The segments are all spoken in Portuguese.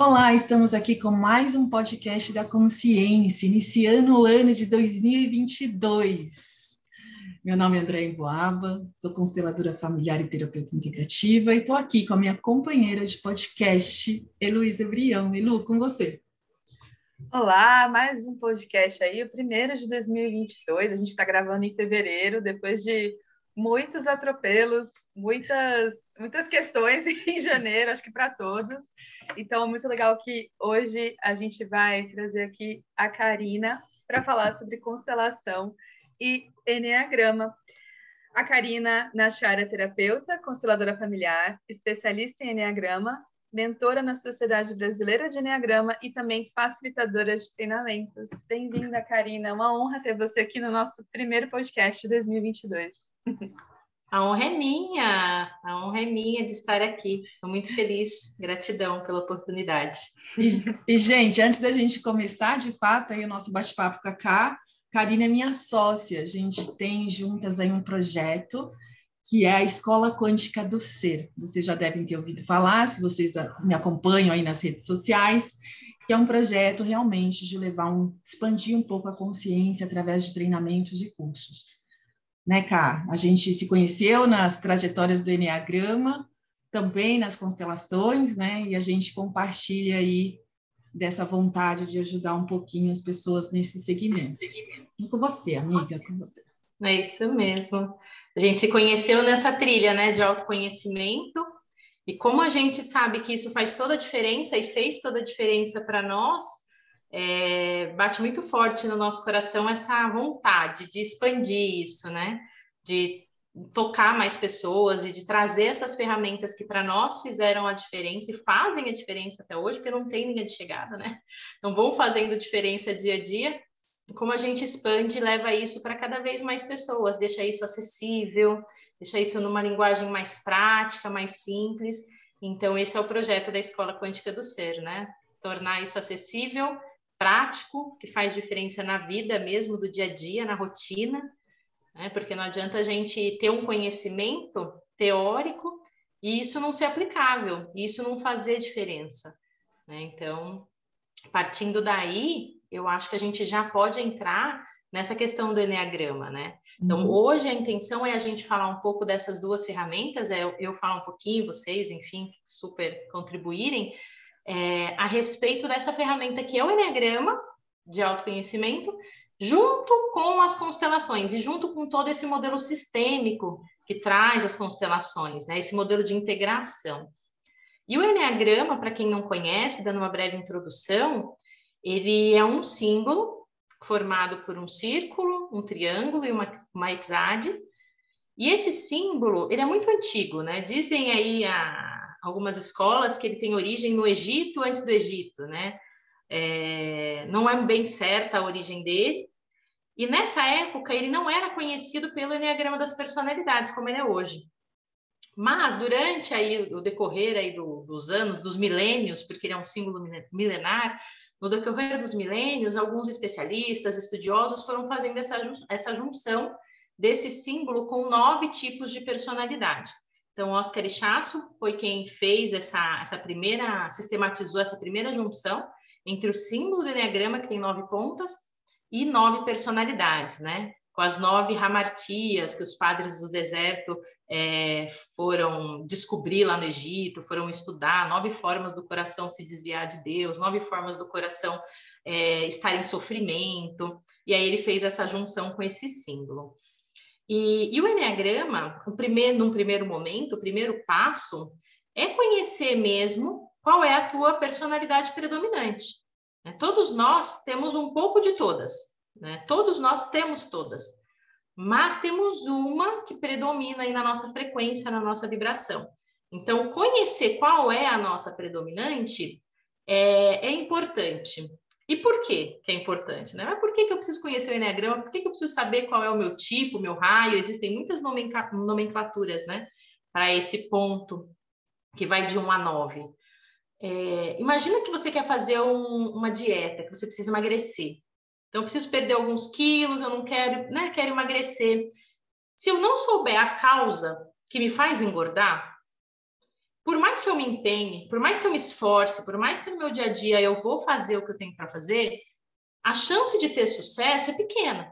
Olá, estamos aqui com mais um podcast da Consciência, iniciando o ano de 2022. Meu nome é André Boaba, sou consteladora familiar e terapeuta integrativa e estou aqui com a minha companheira de podcast, Heloísa Brião. Elu, com você. Olá, mais um podcast aí, o primeiro de 2022. A gente está gravando em fevereiro, depois de muitos atropelos, muitas, muitas questões em janeiro, acho que para todos. Então, muito legal que hoje a gente vai trazer aqui a Karina para falar sobre constelação e Enneagrama. A Karina Nachara é terapeuta, consteladora familiar, especialista em Enneagrama, mentora na Sociedade Brasileira de Enneagrama e também facilitadora de treinamentos. Bem-vinda, Karina. É uma honra ter você aqui no nosso primeiro podcast de 2022. A honra é minha, a honra é minha de estar aqui. Estou muito feliz, gratidão pela oportunidade. E, e, gente, antes da gente começar, de fato, aí o nosso bate-papo com a Ká, Karina é minha sócia. A gente tem juntas aí um projeto que é a Escola Quântica do Ser. Vocês já devem ter ouvido falar, se vocês me acompanham aí nas redes sociais, que é um projeto realmente de levar um, expandir um pouco a consciência através de treinamentos e cursos né, Cá? A gente se conheceu nas trajetórias do Enneagrama, também nas constelações, né? E a gente compartilha aí dessa vontade de ajudar um pouquinho as pessoas nesse segmento. E com você, amiga, com você. É isso mesmo. A gente se conheceu nessa trilha, né, de autoconhecimento. E como a gente sabe que isso faz toda a diferença e fez toda a diferença para nós, é, bate muito forte no nosso coração essa vontade de expandir isso, né? De tocar mais pessoas e de trazer essas ferramentas que para nós fizeram a diferença e fazem a diferença até hoje, porque não tem linha de chegada, né? Então vão fazendo diferença dia a dia. Como a gente expande e leva isso para cada vez mais pessoas, deixa isso acessível, deixa isso numa linguagem mais prática, mais simples. Então esse é o projeto da Escola Quântica do Ser, né? Tornar isso acessível prático, que faz diferença na vida mesmo, do dia a dia, na rotina, né? porque não adianta a gente ter um conhecimento teórico e isso não ser aplicável, e isso não fazer diferença. Né? Então, partindo daí, eu acho que a gente já pode entrar nessa questão do Enneagrama, né? Então, uhum. hoje a intenção é a gente falar um pouco dessas duas ferramentas, é eu falar um pouquinho, vocês, enfim, super contribuírem, é, a respeito dessa ferramenta que é o Enneagrama de autoconhecimento, junto com as constelações e junto com todo esse modelo sistêmico que traz as constelações, né? esse modelo de integração. E o Enneagrama, para quem não conhece, dando uma breve introdução, ele é um símbolo formado por um círculo, um triângulo e uma, uma hexade. E esse símbolo, ele é muito antigo, né? Dizem aí a, algumas escolas que ele tem origem no Egito antes do Egito, né? É, não é bem certa a origem dele. E nessa época ele não era conhecido pelo Enneagrama das personalidades, como ele é hoje. Mas durante aí o decorrer aí do, dos anos, dos milênios, porque ele é um símbolo milenar, no decorrer dos milênios, alguns especialistas, estudiosos foram fazendo essa, essa junção desse símbolo com nove tipos de personalidade. Então, Oscar Ichaço foi quem fez essa, essa primeira, sistematizou essa primeira junção entre o símbolo do Enneagrama, que tem nove pontas, e nove personalidades, né? Com as nove ramartias que os padres do deserto é, foram descobrir lá no Egito, foram estudar, nove formas do coração se desviar de Deus, nove formas do coração é, estar em sofrimento, e aí ele fez essa junção com esse símbolo. E, e o Enneagrama, o primeiro, num primeiro momento, o primeiro passo é conhecer mesmo qual é a tua personalidade predominante. Né? Todos nós temos um pouco de todas, né? todos nós temos todas, mas temos uma que predomina aí na nossa frequência, na nossa vibração. Então, conhecer qual é a nossa predominante é, é importante. E por quê que é importante? Né? Mas por que, que eu preciso conhecer o Enneagrama? Por que, que eu preciso saber qual é o meu tipo, meu raio? Existem muitas nomenclaturas né, para esse ponto que vai de 1 a 9. É, imagina que você quer fazer um, uma dieta, que você precisa emagrecer. Então, eu preciso perder alguns quilos, eu não quero, né, quero emagrecer. Se eu não souber a causa que me faz engordar, por mais que eu me empenhe, por mais que eu me esforce, por mais que no meu dia a dia eu vou fazer o que eu tenho para fazer, a chance de ter sucesso é pequena.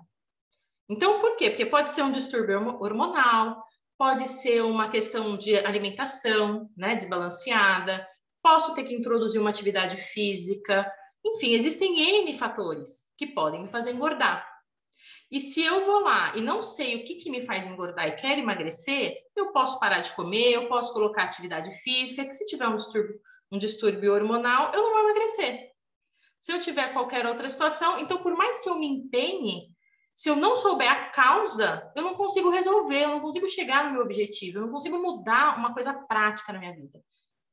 Então, por quê? Porque pode ser um distúrbio hormonal, pode ser uma questão de alimentação, né, desbalanceada, posso ter que introduzir uma atividade física, enfim, existem N fatores que podem me fazer engordar. E se eu vou lá e não sei o que, que me faz engordar e quero emagrecer, eu posso parar de comer, eu posso colocar atividade física, que se tiver um distúrbio, um distúrbio hormonal, eu não vou emagrecer. Se eu tiver qualquer outra situação, então por mais que eu me empenhe, se eu não souber a causa, eu não consigo resolver, eu não consigo chegar no meu objetivo, eu não consigo mudar uma coisa prática na minha vida.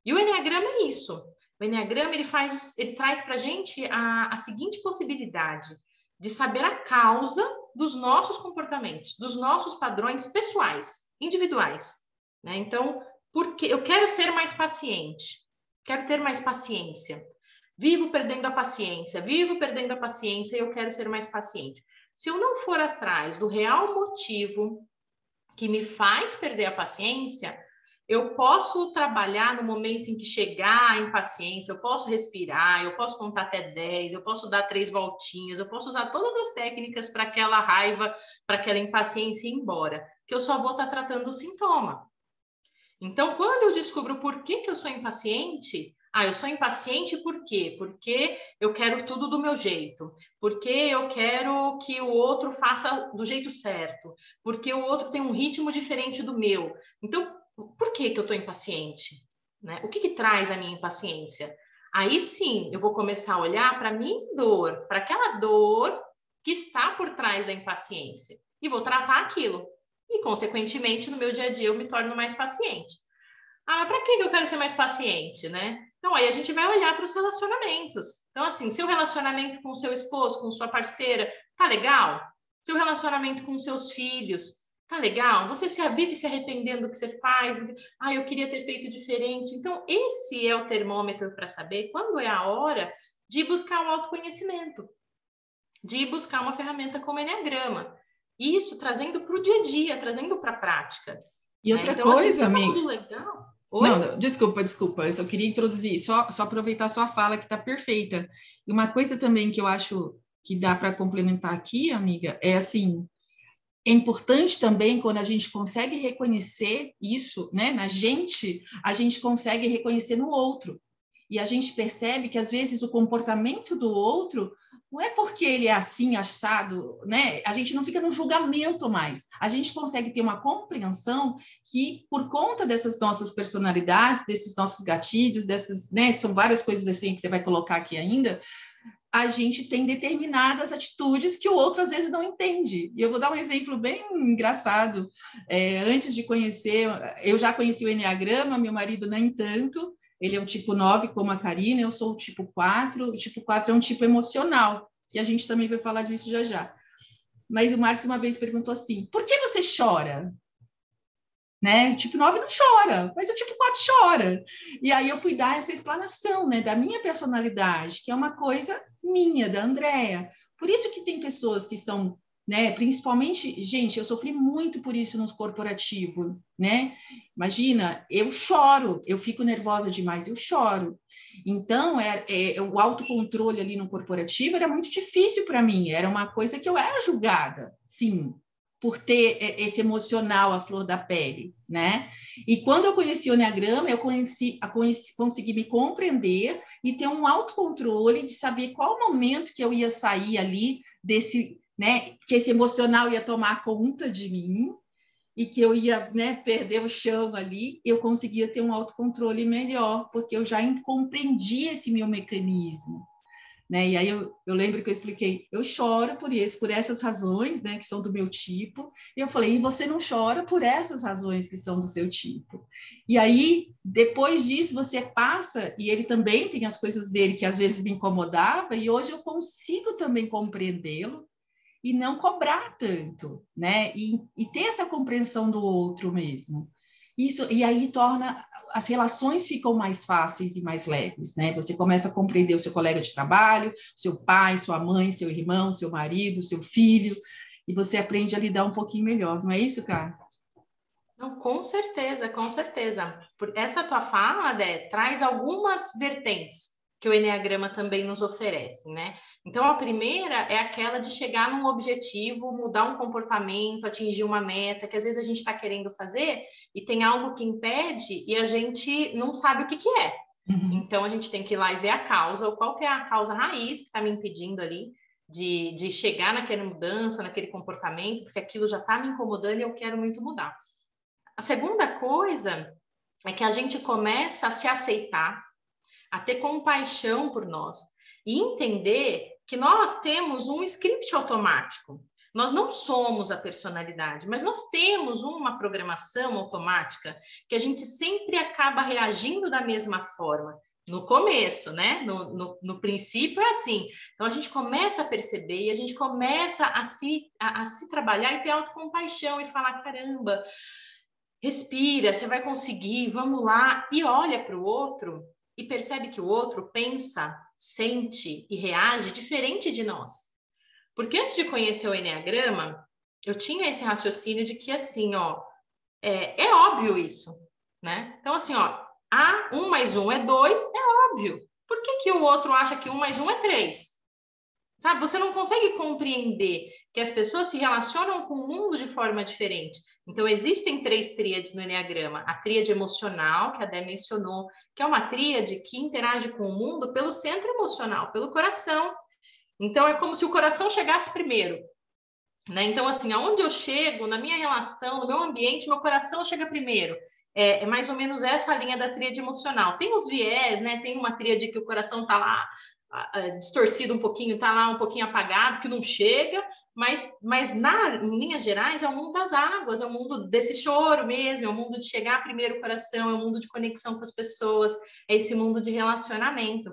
E o Enneagrama é isso. O Enneagrama ele faz, ele traz para a gente a seguinte possibilidade de saber a causa dos nossos comportamentos, dos nossos padrões pessoais, individuais. Né? Então, porque eu quero ser mais paciente, quero ter mais paciência. Vivo perdendo a paciência, vivo perdendo a paciência e eu quero ser mais paciente. Se eu não for atrás do real motivo que me faz perder a paciência, eu posso trabalhar no momento em que chegar a impaciência, eu posso respirar, eu posso contar até 10, eu posso dar três voltinhas, eu posso usar todas as técnicas para aquela raiva, para aquela impaciência ir embora, que eu só vou estar tá tratando o sintoma. Então, quando eu descubro por que, que eu sou impaciente, ah, eu sou impaciente por quê? Porque eu quero tudo do meu jeito, porque eu quero que o outro faça do jeito certo, porque o outro tem um ritmo diferente do meu. Então, por que, que eu estou impaciente? Né? O que, que traz a minha impaciência? Aí sim, eu vou começar a olhar para a minha dor, para aquela dor que está por trás da impaciência, e vou tratar aquilo. E, consequentemente, no meu dia a dia, eu me torno mais paciente. Ah, para que eu quero ser mais paciente, né? Então, aí a gente vai olhar para os relacionamentos. Então, assim, seu relacionamento com seu esposo, com sua parceira, tá legal? Seu relacionamento com seus filhos, tá legal? Você se vive se arrependendo do que você faz? Ah, eu queria ter feito diferente. Então, esse é o termômetro para saber quando é a hora de buscar um autoconhecimento, de buscar uma ferramenta como Enneagrama. Isso trazendo para o dia a dia, trazendo para a prática. E né? outra então, assim, coisa, assim, amigo. Tá legal. Oi? Não, desculpa, desculpa. Eu só queria introduzir, só, só aproveitar a sua fala que está perfeita. E uma coisa também que eu acho que dá para complementar aqui, amiga, é assim, é importante também quando a gente consegue reconhecer isso, né, na gente, a gente consegue reconhecer no outro. E a gente percebe que às vezes o comportamento do outro não é porque ele é assim assado, né? A gente não fica no julgamento mais. A gente consegue ter uma compreensão que por conta dessas nossas personalidades, desses nossos gatilhos, dessas, né, são várias coisas assim que você vai colocar aqui ainda, a gente tem determinadas atitudes que o outro às vezes não entende. E eu vou dar um exemplo bem engraçado. É, antes de conhecer, eu já conheci o Enneagrama, meu marido nem tanto. Ele é o tipo 9, como a Karina, eu sou o tipo 4. O tipo 4 é um tipo emocional, que a gente também vai falar disso já já. Mas o Márcio uma vez perguntou assim: por que você chora? Né? O tipo 9 não chora, mas o tipo 4 chora. E aí eu fui dar essa explanação né, da minha personalidade, que é uma coisa minha, da Andrea. Por isso que tem pessoas que são, né, principalmente, gente, eu sofri muito por isso nos corporativos, né? Imagina, eu choro, eu fico nervosa demais, eu choro. Então, é, é o autocontrole ali no corporativo era muito difícil para mim, era uma coisa que eu era julgada, sim, por ter esse emocional à flor da pele, né? E quando eu conheci o Enneagrama, eu conheci, conheci, consegui me compreender e ter um autocontrole de saber qual momento que eu ia sair ali desse, né, que esse emocional ia tomar conta de mim e que eu ia, né, perder o chão ali, eu conseguia ter um autocontrole melhor, porque eu já compreendi esse meu mecanismo, né? E aí eu, eu lembro que eu expliquei, eu choro por isso, por essas razões, né, que são do meu tipo. E eu falei, e você não chora por essas razões que são do seu tipo. E aí, depois disso, você passa, e ele também tem as coisas dele que às vezes me incomodava, e hoje eu consigo também compreendê-lo e não cobrar tanto, né? E, e ter essa compreensão do outro mesmo. Isso, e aí torna as relações ficam mais fáceis e mais leves, né? Você começa a compreender o seu colega de trabalho, seu pai, sua mãe, seu irmão, seu marido, seu filho, e você aprende a lidar um pouquinho melhor, não é isso, cara? Não, com certeza, com certeza. Por essa tua fala, Dé, traz algumas vertentes que o Enneagrama também nos oferece, né? Então, a primeira é aquela de chegar num objetivo, mudar um comportamento, atingir uma meta, que às vezes a gente está querendo fazer e tem algo que impede e a gente não sabe o que, que é. Uhum. Então, a gente tem que ir lá e ver a causa, ou qual que é a causa raiz que está me impedindo ali de, de chegar naquela mudança, naquele comportamento, porque aquilo já está me incomodando e eu quero muito mudar. A segunda coisa é que a gente começa a se aceitar, a ter compaixão por nós e entender que nós temos um script automático. Nós não somos a personalidade, mas nós temos uma programação automática que a gente sempre acaba reagindo da mesma forma. No começo, né? No, no, no princípio é assim. Então a gente começa a perceber e a gente começa a se, a, a se trabalhar e ter autocompaixão e falar: caramba, respira, você vai conseguir, vamos lá, e olha para o outro e percebe que o outro pensa, sente e reage diferente de nós. Porque antes de conhecer o Enneagrama, eu tinha esse raciocínio de que assim, ó, é, é óbvio isso, né? Então, assim, ó, a um mais um é dois, é óbvio. Por que, que o outro acha que um mais um é três? Sabe, você não consegue compreender que as pessoas se relacionam com o mundo de forma diferente. Então, existem três tríades no Enneagrama. A tríade emocional, que a Dé mencionou, que é uma tríade que interage com o mundo pelo centro emocional, pelo coração. Então, é como se o coração chegasse primeiro. Né? Então, assim, aonde eu chego, na minha relação, no meu ambiente, meu coração chega primeiro. É, é, mais ou menos essa linha da tríade emocional. Tem os viés, né? Tem uma tríade que o coração está lá distorcido um pouquinho, está lá um pouquinho apagado, que não chega, mas, mas na, em linhas gerais é o mundo das águas, é o mundo desse choro mesmo, é o mundo de chegar primeiro o coração, é o mundo de conexão com as pessoas, é esse mundo de relacionamento.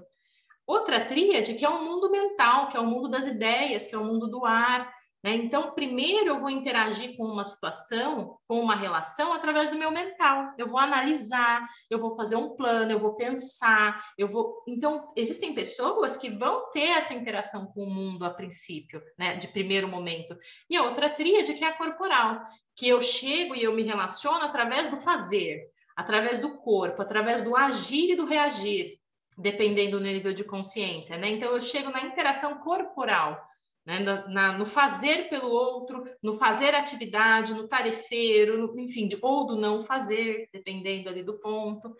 Outra tríade que é o mundo mental, que é o mundo das ideias, que é o mundo do ar, né? Então, primeiro eu vou interagir com uma situação, com uma relação, através do meu mental. Eu vou analisar, eu vou fazer um plano, eu vou pensar, eu vou. Então, existem pessoas que vão ter essa interação com o mundo a princípio, né? de primeiro momento. E a outra tríade, que é a corporal, que eu chego e eu me relaciono através do fazer, através do corpo, através do agir e do reagir, dependendo do nível de consciência. Né? Então, eu chego na interação corporal né? No, na, no, fazer pelo outro, no fazer atividade, no tarefeiro, no, enfim, de, ou do não fazer, dependendo ali do ponto.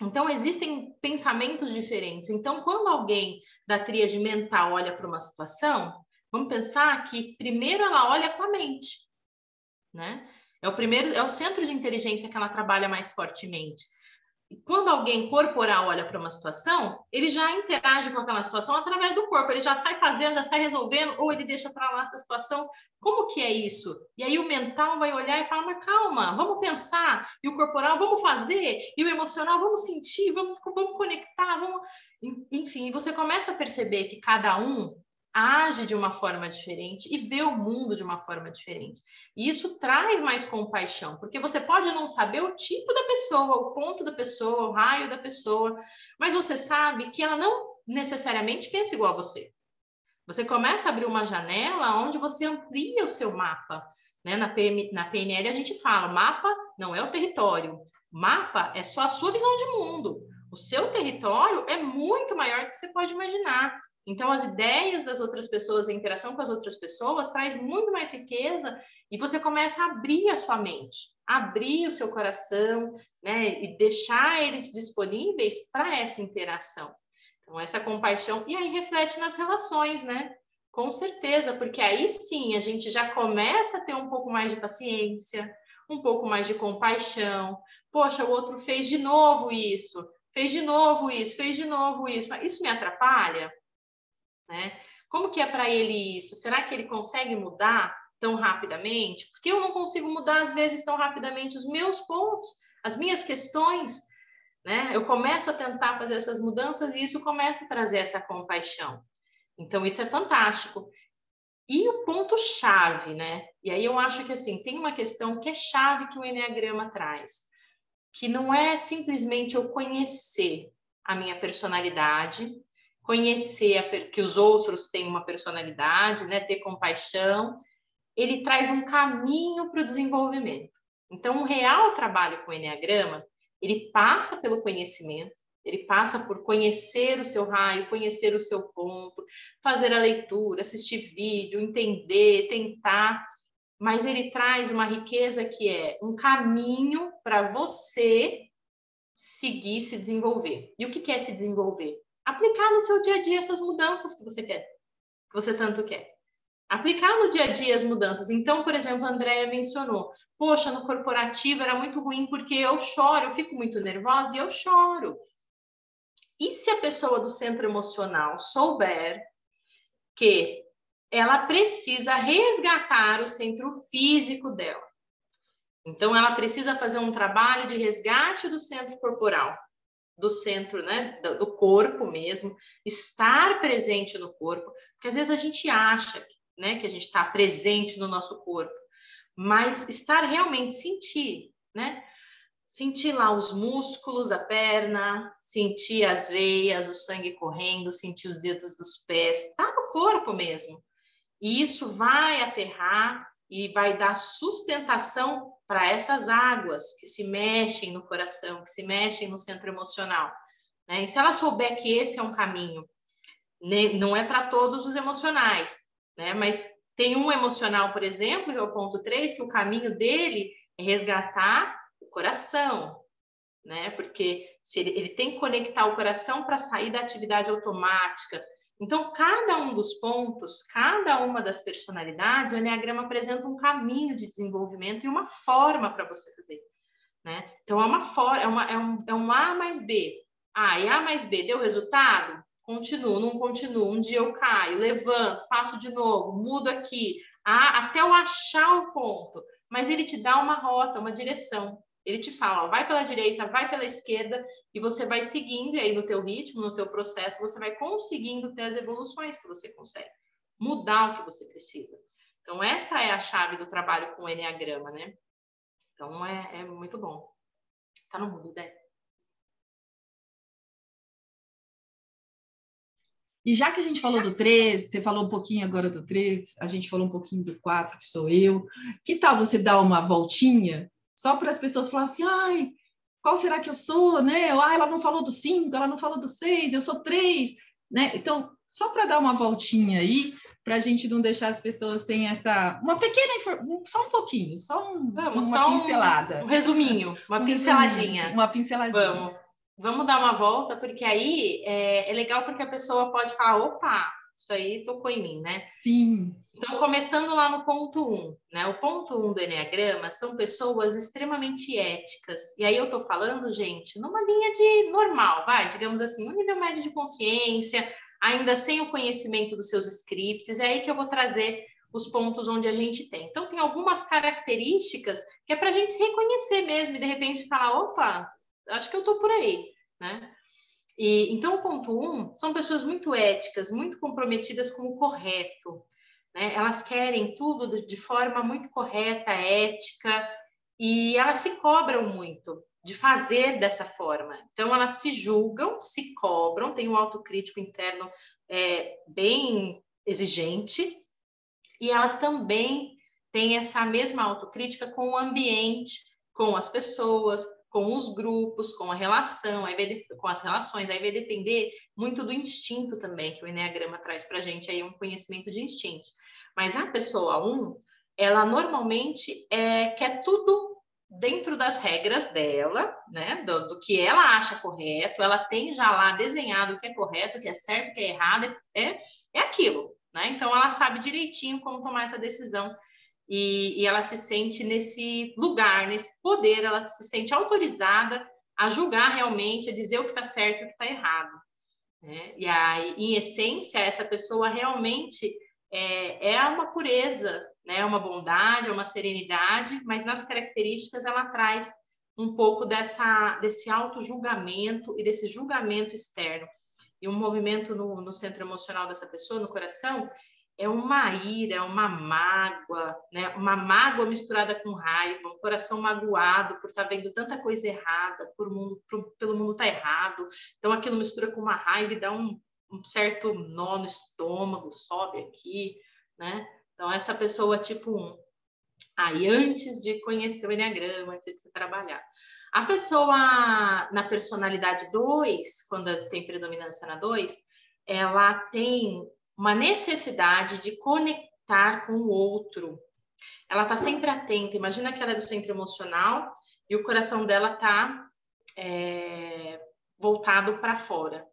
Então, existem pensamentos diferentes. Então, quando alguém da tríade mental olha para uma situação, vamos pensar que primeiro ela olha com a mente, né? É o primeiro, é o centro de inteligência que ela trabalha mais fortemente quando alguém corporal olha para uma situação, ele já interage com aquela situação através do corpo, ele já sai fazendo, já sai resolvendo, ou ele deixa para lá essa situação. Como que é isso? E aí o mental vai olhar e falar, mas calma, vamos pensar. E o corporal, vamos fazer. E o emocional, vamos sentir, vamos, vamos conectar, vamos... Enfim, você começa a perceber que cada um age de uma forma diferente e vê o mundo de uma forma diferente. E isso traz mais compaixão, porque você pode não saber o tipo da pessoa, o ponto da pessoa, o raio da pessoa, mas você sabe que ela não necessariamente pensa igual a você. Você começa a abrir uma janela onde você amplia o seu mapa. Né? Na, PM, na PNL a gente fala, mapa não é o território, mapa é só a sua visão de mundo. O seu território é muito maior do que você pode imaginar. Então, as ideias das outras pessoas, a interação com as outras pessoas traz muito mais riqueza e você começa a abrir a sua mente, abrir o seu coração, né, e deixar eles disponíveis para essa interação. Então, essa compaixão, e aí reflete nas relações, né? Com certeza, porque aí sim a gente já começa a ter um pouco mais de paciência, um pouco mais de compaixão. Poxa, o outro fez de novo isso, fez de novo isso, fez de novo isso. Isso me atrapalha? Né? Como que é para ele isso? Será que ele consegue mudar tão rapidamente? Porque eu não consigo mudar às vezes tão rapidamente os meus pontos, as minhas questões, né? Eu começo a tentar fazer essas mudanças e isso começa a trazer essa compaixão. Então isso é fantástico. E o ponto chave, né? E aí eu acho que assim, tem uma questão que é chave que o Enneagrama traz, que não é simplesmente eu conhecer a minha personalidade, conhecer a, que os outros têm uma personalidade, né, ter compaixão, ele traz um caminho para o desenvolvimento. Então, um real trabalho com o Enneagrama, ele passa pelo conhecimento, ele passa por conhecer o seu raio, conhecer o seu ponto, fazer a leitura, assistir vídeo, entender, tentar, mas ele traz uma riqueza que é um caminho para você seguir, se desenvolver. E o que é se desenvolver? Aplicar no seu dia a dia essas mudanças que você quer, que você tanto quer. Aplicar no dia a dia as mudanças. Então, por exemplo, a Andrea mencionou: Poxa, no corporativo era muito ruim porque eu choro, eu fico muito nervosa e eu choro. E se a pessoa do centro emocional souber que ela precisa resgatar o centro físico dela? Então, ela precisa fazer um trabalho de resgate do centro corporal, do centro, né, do corpo mesmo, estar presente no corpo, porque às vezes a gente acha, né, que a gente está presente no nosso corpo, mas estar realmente sentir, né? Sentir lá os músculos da perna, sentir as veias, o sangue correndo, sentir os dedos dos pés, tá no corpo mesmo. E isso vai aterrar e vai dar sustentação para essas águas que se mexem no coração, que se mexem no centro emocional. Né? E se ela souber que esse é um caminho, né? não é para todos os emocionais, né? mas tem um emocional, por exemplo, que é o ponto 3, que o caminho dele é resgatar o coração, né? Porque se ele, ele tem que conectar o coração para sair da atividade automática. Então, cada um dos pontos, cada uma das personalidades, o Enneagrama apresenta um caminho de desenvolvimento e uma forma para você fazer. Né? Então, é uma forma, é, uma, é, um, é um A mais B. A e A mais B deu resultado? continuo, não continuo, um dia eu caio, levanto, faço de novo, mudo aqui, até eu achar o ponto. Mas ele te dá uma rota, uma direção. Ele te fala, ó, vai pela direita, vai pela esquerda, e você vai seguindo, e aí no teu ritmo, no teu processo, você vai conseguindo ter as evoluções que você consegue, mudar o que você precisa. Então, essa é a chave do trabalho com o Enneagrama, né? Então, é, é muito bom. Tá no mudo, Dé. E já que a gente falou do 3, você falou um pouquinho agora do 3, a gente falou um pouquinho do 4, que sou eu. Que tal você dar uma voltinha só para as pessoas falarem assim, ai, qual será que eu sou, né? Ah, ela não falou do 5, ela não falou do 6, eu sou 3, né? Então, só para dar uma voltinha aí, para a gente não deixar as pessoas sem essa uma pequena informação, só um pouquinho, só um, Vamos, uma só pincelada. Um, um resuminho, uma um pinceladinha. Resuminho, uma pinceladinha. Vamos. Vamos dar uma volta, porque aí é, é legal porque a pessoa pode falar, opa, isso aí tocou em mim, né? Sim. Então, começando lá no ponto 1, um, né? O ponto 1 um do Enneagrama são pessoas extremamente éticas. E aí eu tô falando, gente, numa linha de normal, vai, digamos assim, um nível médio de consciência, ainda sem o conhecimento dos seus scripts, é aí que eu vou trazer os pontos onde a gente tem. Então, tem algumas características que é para a gente se reconhecer mesmo e de repente falar, opa, acho que eu estou por aí, né? E, então, o ponto um, são pessoas muito éticas, muito comprometidas com o correto, né? Elas querem tudo de forma muito correta, ética, e elas se cobram muito de fazer dessa forma. Então, elas se julgam, se cobram, têm um autocrítico interno é, bem exigente, e elas também têm essa mesma autocrítica com o ambiente, com as pessoas, com os grupos, com a relação, aí vai, com as relações, aí vai depender muito do instinto também, que o Enneagrama traz para a gente aí um conhecimento de instintos. Mas a pessoa 1, um, ela normalmente é, quer tudo dentro das regras dela, né, do, do, que ela acha correto, ela tem já lá desenhado o que é correto, o que é certo, o que é errado, é, é aquilo, né? Então ela sabe direitinho como tomar essa decisão e, e ela se sente nesse lugar, nesse poder, ela se sente autorizada a julgar realmente, a dizer o que está certo e o que está errado. Né? E aí, em essência, essa pessoa realmente é, é uma pureza, né? uma bondade, é uma serenidade, mas nas características ela traz um pouco dessa, desse auto-julgamento e desse julgamento externo. E um movimento no, no centro emocional dessa pessoa, no coração, é uma ira, uma mágoa, né? uma mágoa misturada com raiva, um coração magoado por estar tá vendo tanta coisa errada, por mundo, por, pelo mundo estar tá errado. Então aquilo mistura com uma raiva e dá um, um certo nó no estômago, sobe aqui, né? Então essa pessoa tipo 1. Aí, antes de conhecer o Enneagrama, antes de se trabalhar. A pessoa na personalidade 2, quando tem predominância na 2, ela tem uma necessidade de conectar com o outro. Ela está sempre atenta. Imagina que ela é do centro emocional e o coração dela está é, voltado para fora.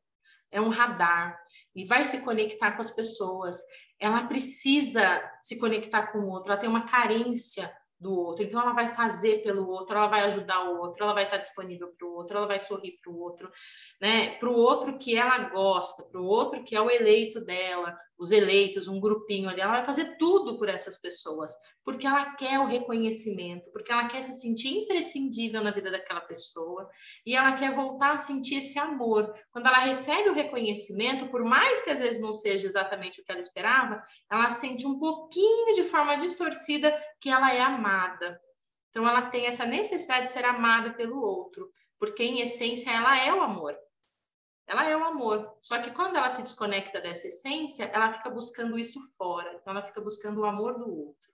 É um radar e vai se conectar com as pessoas. Ela precisa se conectar com o outro. Ela tem uma carência do outro. Então, ela vai fazer pelo outro, ela vai ajudar o outro, ela vai estar disponível para o outro, ela vai sorrir para o outro, né? Para o outro que ela gosta, para o outro que é o eleito dela, os eleitos, um grupinho ali, ela vai fazer tudo por essas pessoas, porque ela quer o reconhecimento, porque ela quer se sentir imprescindível na vida daquela pessoa e ela quer voltar a sentir esse amor. Quando ela recebe o reconhecimento, por mais que às vezes não seja exatamente o que ela esperava, ela sente um pouquinho de forma distorcida que ela é amada. Então ela tem essa necessidade de ser amada pelo outro, porque em essência ela é o amor. Ela é o amor. Só que quando ela se desconecta dessa essência, ela fica buscando isso fora. Então ela fica buscando o amor do outro.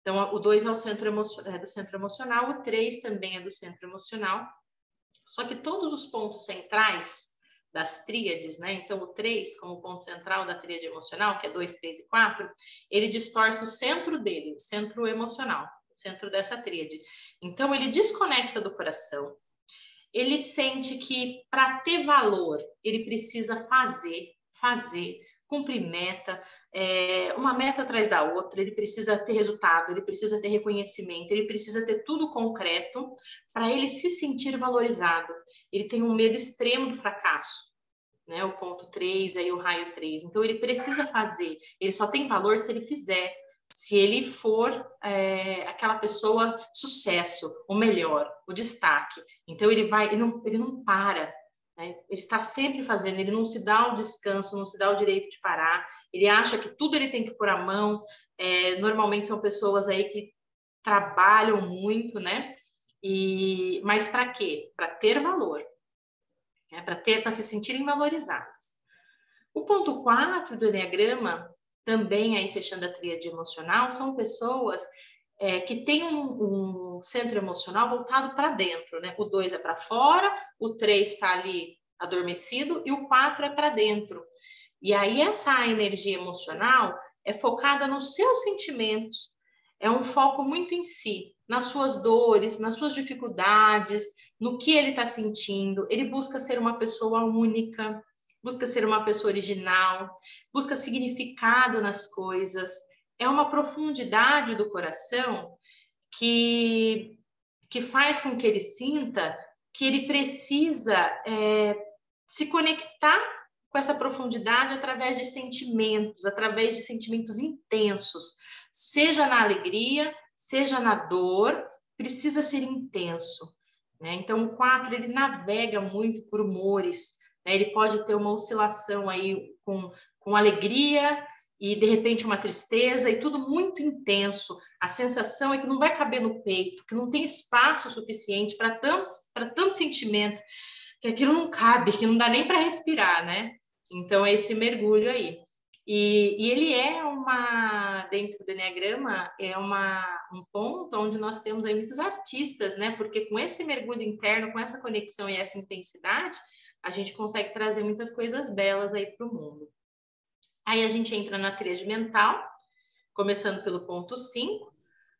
Então o 2 é, o centro é do centro emocional, o 3 também é do centro emocional. Só que todos os pontos centrais das tríades, né? Então, o 3, como ponto central da tríade emocional, que é 2, 3 e 4, ele distorce o centro dele, o centro emocional, o centro dessa tríade. Então, ele desconecta do coração. Ele sente que para ter valor, ele precisa fazer, fazer, cumprir meta, é, uma meta atrás da outra, ele precisa ter resultado, ele precisa ter reconhecimento, ele precisa ter tudo concreto para ele se sentir valorizado. Ele tem um medo extremo do fracasso. Né, o ponto 3, aí o raio 3. Então, ele precisa fazer. Ele só tem valor se ele fizer. Se ele for é, aquela pessoa sucesso, o melhor, o destaque. Então, ele vai, ele não, ele não para. Né? Ele está sempre fazendo, ele não se dá o descanso, não se dá o direito de parar. Ele acha que tudo ele tem que pôr a mão. É, normalmente são pessoas aí que trabalham muito, né? E, mas para quê? Para ter valor, né? para ter, para se sentirem valorizadas. O ponto 4 do Enneagrama, também aí fechando a tríade emocional, são pessoas é, que têm um, um, centro emocional voltado para dentro, né? O 2 é para fora, o 3 está ali adormecido e o 4 é para dentro. E aí essa energia emocional é focada nos seus sentimentos, é um foco muito em si, nas suas dores, nas suas dificuldades, no que ele está sentindo. Ele busca ser uma pessoa única, busca ser uma pessoa original, busca significado nas coisas. É uma profundidade do coração que, que faz com que ele sinta que ele precisa é, se conectar com essa profundidade através de sentimentos, através de sentimentos intensos, seja na alegria, seja na dor, precisa ser intenso. Né? Então, o 4 ele navega muito por humores, né? ele pode ter uma oscilação aí com, com alegria e de repente uma tristeza e tudo muito intenso. A sensação é que não vai caber no peito, que não tem espaço suficiente para tanto, tanto sentimento, que aquilo não cabe, que não dá nem para respirar, né? Então, é esse mergulho aí. E, e, ele é uma, dentro do Enneagrama, é uma, um ponto onde nós temos aí muitos artistas, né? Porque com esse mergulho interno, com essa conexão e essa intensidade, a gente consegue trazer muitas coisas belas aí para o mundo. Aí a gente entra na tríade mental, começando pelo ponto 5.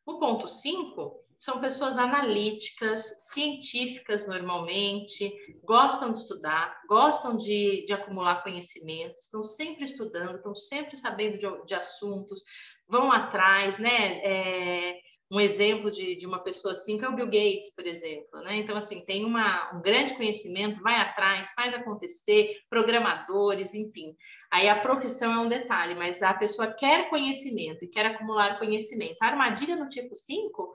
O ponto 5 são pessoas analíticas, científicas normalmente, gostam de estudar, gostam de, de acumular conhecimento, estão sempre estudando, estão sempre sabendo de, de assuntos, vão atrás, né? É, um exemplo de, de uma pessoa assim que é o Bill Gates, por exemplo, né? Então, assim, tem uma, um grande conhecimento, vai atrás, faz acontecer, programadores, enfim. Aí a profissão é um detalhe, mas a pessoa quer conhecimento e quer acumular conhecimento. A armadilha no tipo 5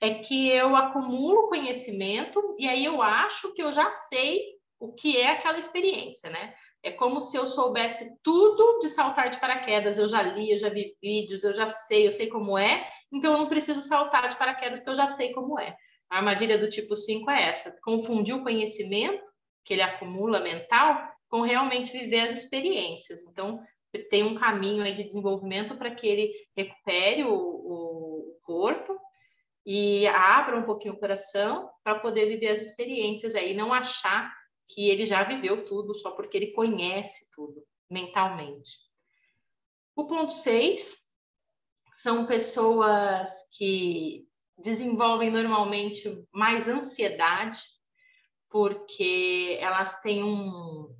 é que eu acumulo conhecimento e aí eu acho que eu já sei o que é aquela experiência, né? É como se eu soubesse tudo de saltar de paraquedas. Eu já li, eu já vi vídeos, eu já sei, eu sei como é, então eu não preciso saltar de paraquedas porque eu já sei como é. A armadilha do tipo 5 é essa: confundir o conhecimento que ele acumula mental com realmente viver as experiências. Então, tem um caminho aí de desenvolvimento para que ele recupere o, o corpo e abra um pouquinho o coração para poder viver as experiências aí, não achar que ele já viveu tudo só porque ele conhece tudo mentalmente. O ponto 6 são pessoas que desenvolvem normalmente mais ansiedade, porque elas têm um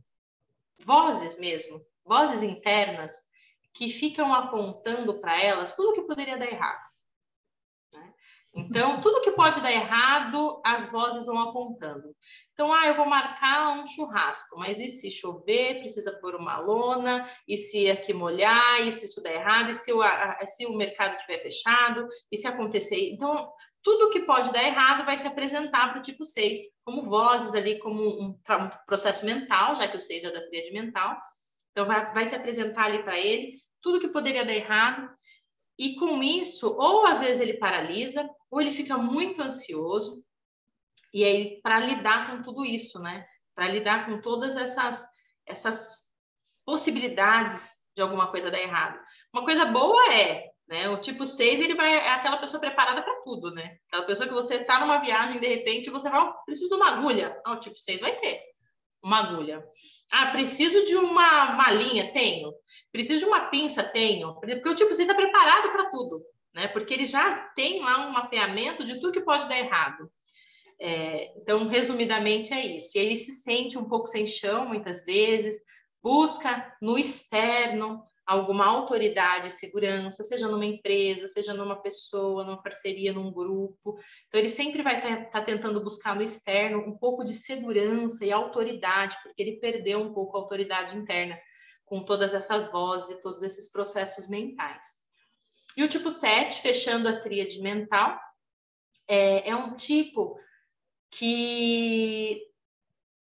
vozes mesmo, vozes internas que ficam apontando para elas tudo que poderia dar errado. Então, tudo que pode dar errado, as vozes vão apontando. Então, ah, eu vou marcar um churrasco, mas e se chover, precisa pôr uma lona, e se aqui molhar, e se isso der errado, e se o, se o mercado estiver fechado, e se acontecer. Então, tudo que pode dar errado vai se apresentar para o tipo 6, como vozes ali, como um, um processo mental, já que o 6 é da tríade mental. Então, vai, vai se apresentar ali para ele tudo que poderia dar errado, e com isso, ou às vezes ele paralisa, ou ele fica muito ansioso. E aí, para lidar com tudo isso, né? Para lidar com todas essas, essas possibilidades de alguma coisa dar errado. Uma coisa boa é, né? O tipo 6, ele vai, é aquela pessoa preparada para tudo, né? Aquela pessoa que você está numa viagem, de repente, você vai, oh, preciso de uma agulha. Ah, o tipo 6 vai ter uma agulha. Ah, preciso de uma malinha? Tenho. Preciso de uma pinça? Tenho. Porque o tipo C está preparado para tudo, né? Porque ele já tem lá um mapeamento de tudo que pode dar errado. É, então, resumidamente, é isso. E ele se sente um pouco sem chão, muitas vezes, busca no externo alguma autoridade, segurança, seja numa empresa, seja numa pessoa, numa parceria, num grupo. Então, ele sempre vai estar tá tentando buscar no externo um pouco de segurança e autoridade, porque ele perdeu um pouco a autoridade interna com todas essas vozes e todos esses processos mentais. E o tipo 7, fechando a tríade mental, é, é um tipo que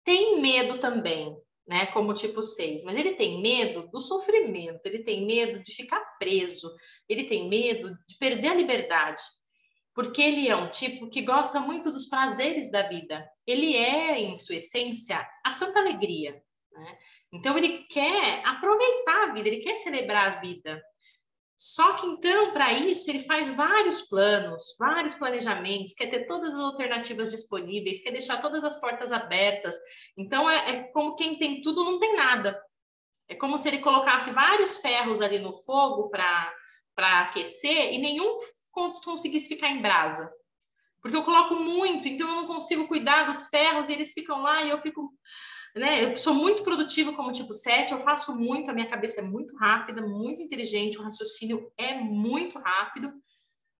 tem medo também, né, como tipo 6, mas ele tem medo do sofrimento, ele tem medo de ficar preso, ele tem medo de perder a liberdade, porque ele é um tipo que gosta muito dos prazeres da vida. Ele é, em sua essência, a santa alegria. Né? Então, ele quer aproveitar a vida, ele quer celebrar a vida. Só que então, para isso, ele faz vários planos, vários planejamentos, quer ter todas as alternativas disponíveis, quer deixar todas as portas abertas. Então, é, é como quem tem tudo não tem nada. É como se ele colocasse vários ferros ali no fogo para aquecer e nenhum conseguisse ficar em brasa. Porque eu coloco muito, então eu não consigo cuidar dos ferros e eles ficam lá e eu fico né? Eu sou muito produtiva como tipo 7, eu faço muito, a minha cabeça é muito rápida, muito inteligente, o raciocínio é muito rápido.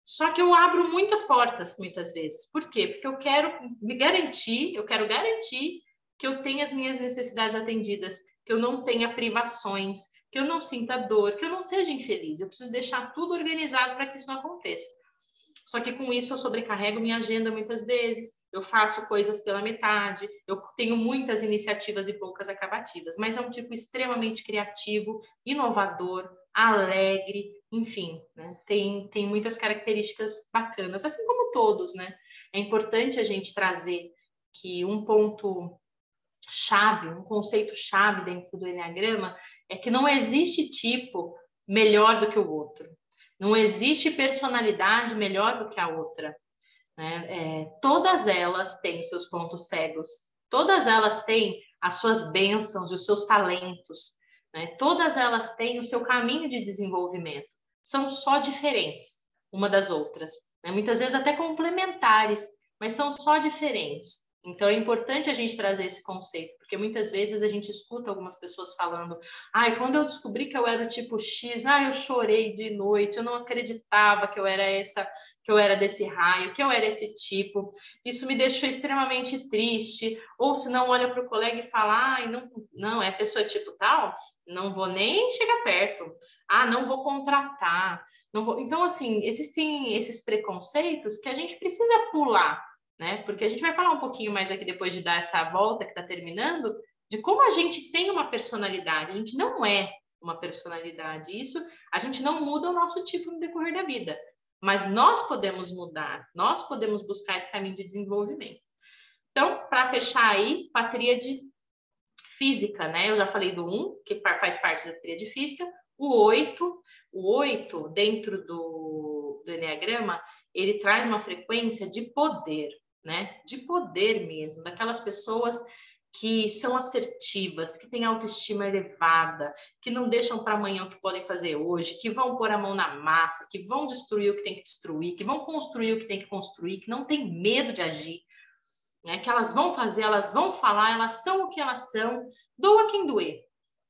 Só que eu abro muitas portas, muitas vezes. Por quê? Porque eu quero me garantir, eu quero garantir que eu tenha as minhas necessidades atendidas, que eu não tenha privações, que eu não sinta dor, que eu não seja infeliz. Eu preciso deixar tudo organizado para que isso não aconteça. Só que com isso eu sobrecarrego minha agenda muitas vezes, eu faço coisas pela metade, eu tenho muitas iniciativas e poucas acabativas, mas é um tipo extremamente criativo, inovador, alegre, enfim, né? tem, tem muitas características bacanas, assim como todos, né? É importante a gente trazer que um ponto chave, um conceito chave dentro do Enneagrama é que não existe tipo melhor do que o outro. Não existe personalidade melhor do que a outra. Né? É, todas elas têm seus pontos cegos, todas elas têm as suas bênçãos os seus talentos, né? todas elas têm o seu caminho de desenvolvimento. São só diferentes uma das outras, né? muitas vezes até complementares, mas são só diferentes. Então é importante a gente trazer esse conceito, porque muitas vezes a gente escuta algumas pessoas falando: "Ai, quando eu descobri que eu era tipo X, ai, eu chorei de noite, eu não acreditava que eu era essa, que eu era desse raio, que eu era esse tipo. Isso me deixou extremamente triste". Ou se não olha para o colega e fala: "Ai, não, não é pessoa tipo tal, não vou nem chegar perto. Ah, não vou contratar". Não vou... Então assim, existem esses preconceitos que a gente precisa pular né? Porque a gente vai falar um pouquinho mais aqui depois de dar essa volta que está terminando, de como a gente tem uma personalidade. A gente não é uma personalidade. Isso a gente não muda o nosso tipo no decorrer da vida, mas nós podemos mudar, nós podemos buscar esse caminho de desenvolvimento. Então, para fechar aí, a tríade física, né? Eu já falei do 1, que faz parte da tríade física, o 8, o 8 dentro do do Enneagrama, ele traz uma frequência de poder, né? De poder mesmo, daquelas pessoas que são assertivas, que têm autoestima elevada, que não deixam para amanhã o que podem fazer hoje, que vão pôr a mão na massa, que vão destruir o que tem que destruir, que vão construir o que tem que construir, que não tem medo de agir, né? que elas vão fazer, elas vão falar, elas são o que elas são, doa quem doer,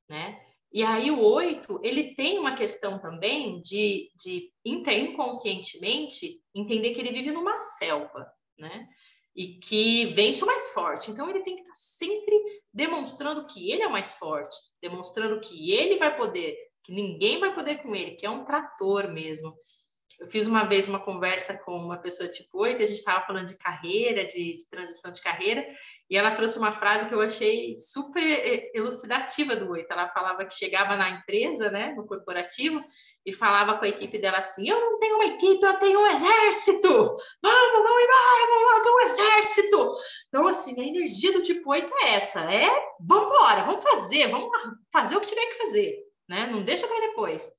né? E aí o oito, ele tem uma questão também de, de inconscientemente entender que ele vive numa selva, né? E que vence o mais forte. Então ele tem que estar sempre demonstrando que ele é o mais forte, demonstrando que ele vai poder, que ninguém vai poder com ele, que é um trator mesmo. Eu fiz uma vez uma conversa com uma pessoa tipo 8, a gente estava falando de carreira, de, de, transição de carreira, e ela trouxe uma frase que eu achei super elucidativa do 8. Ela falava que chegava na empresa, né, no corporativo, e falava com a equipe dela assim: Eu não tenho uma equipe, eu tenho um exército! Vamos, vamos embora, vamos lá, um exército! Então, assim, a energia do tipo 8 é essa: é vamos embora, vamos fazer, vamos fazer o que tiver que fazer, né? Não deixa para depois.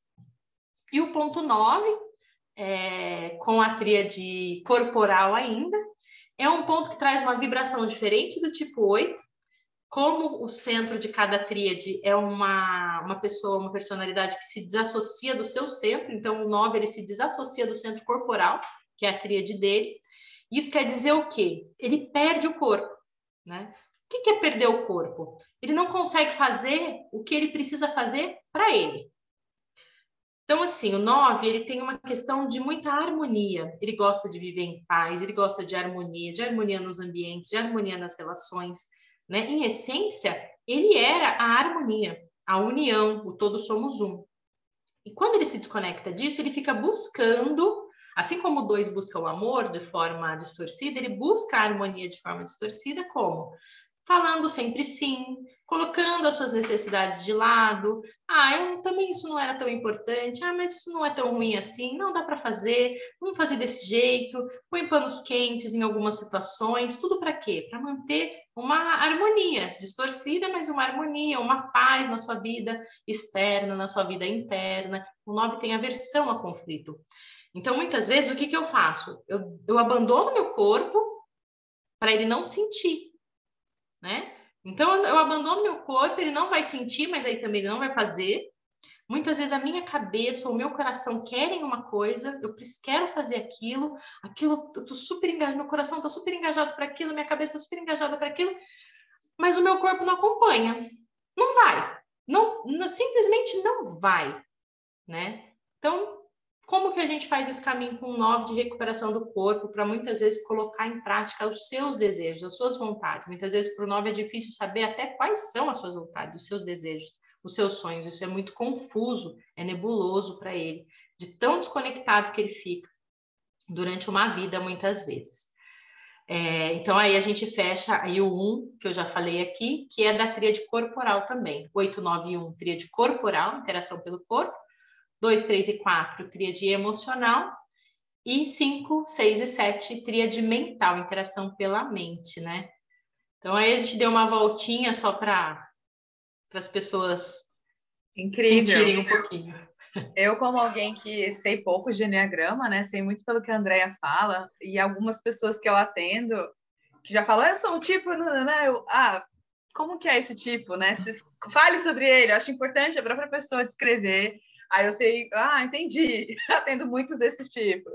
E o ponto 9 é, com a tríade corporal ainda. É um ponto que traz uma vibração diferente do tipo 8. Como o centro de cada tríade é uma, uma pessoa, uma personalidade que se desassocia do seu centro, então o 9 ele se desassocia do centro corporal, que é a tríade dele. Isso quer dizer o quê? Ele perde o corpo, né? O que é perder o corpo? Ele não consegue fazer o que ele precisa fazer para ele. Então, assim, o 9, ele tem uma questão de muita harmonia. Ele gosta de viver em paz, ele gosta de harmonia, de harmonia nos ambientes, de harmonia nas relações, né? Em essência, ele era a harmonia, a união, o todos somos um. E quando ele se desconecta disso, ele fica buscando, assim como o 2 busca o amor de forma distorcida, ele busca a harmonia de forma distorcida como? falando sempre sim, colocando as suas necessidades de lado. Ah, eu também isso não era tão importante. Ah, mas isso não é tão ruim assim. Não dá para fazer. Vamos fazer desse jeito. Põe panos quentes em algumas situações. Tudo para quê? Para manter uma harmonia distorcida, mas uma harmonia, uma paz na sua vida externa, na sua vida interna. O 9 tem aversão a conflito. Então, muitas vezes, o que, que eu faço? Eu, eu abandono meu corpo para ele não sentir né? Então eu abandono meu corpo, ele não vai sentir, mas aí também não vai fazer. Muitas vezes a minha cabeça ou meu coração querem uma coisa, eu quero fazer aquilo, aquilo, eu tô super engajado, meu coração está super engajado para aquilo, minha cabeça está super engajada para aquilo, mas o meu corpo não acompanha. Não vai. Não, não, simplesmente não vai, né? Então, como que a gente faz esse caminho com o 9 de recuperação do corpo para muitas vezes colocar em prática os seus desejos, as suas vontades? Muitas vezes para o 9 é difícil saber até quais são as suas vontades, os seus desejos, os seus sonhos. Isso é muito confuso, é nebuloso para ele, de tão desconectado que ele fica durante uma vida muitas vezes. É, então aí a gente fecha aí o 1, que eu já falei aqui, que é da tríade corporal também. 8, 9 e 1, tríade corporal, interação pelo corpo. 2, 3 e 4, tríade emocional. E 5, 6 e 7, tríade mental, interação pela mente, né? Então aí a gente deu uma voltinha só para as pessoas Incrível. sentirem um pouquinho. Eu, como alguém que sei pouco de Enneagrama, né? Sei muito pelo que a Andrea fala, e algumas pessoas que eu atendo que já falam, eu sou um tipo, né? Eu, ah, como que é esse tipo, né? fale sobre ele, eu acho importante a própria pessoa descrever Aí eu sei, ah, entendi, atendo muitos desses tipos.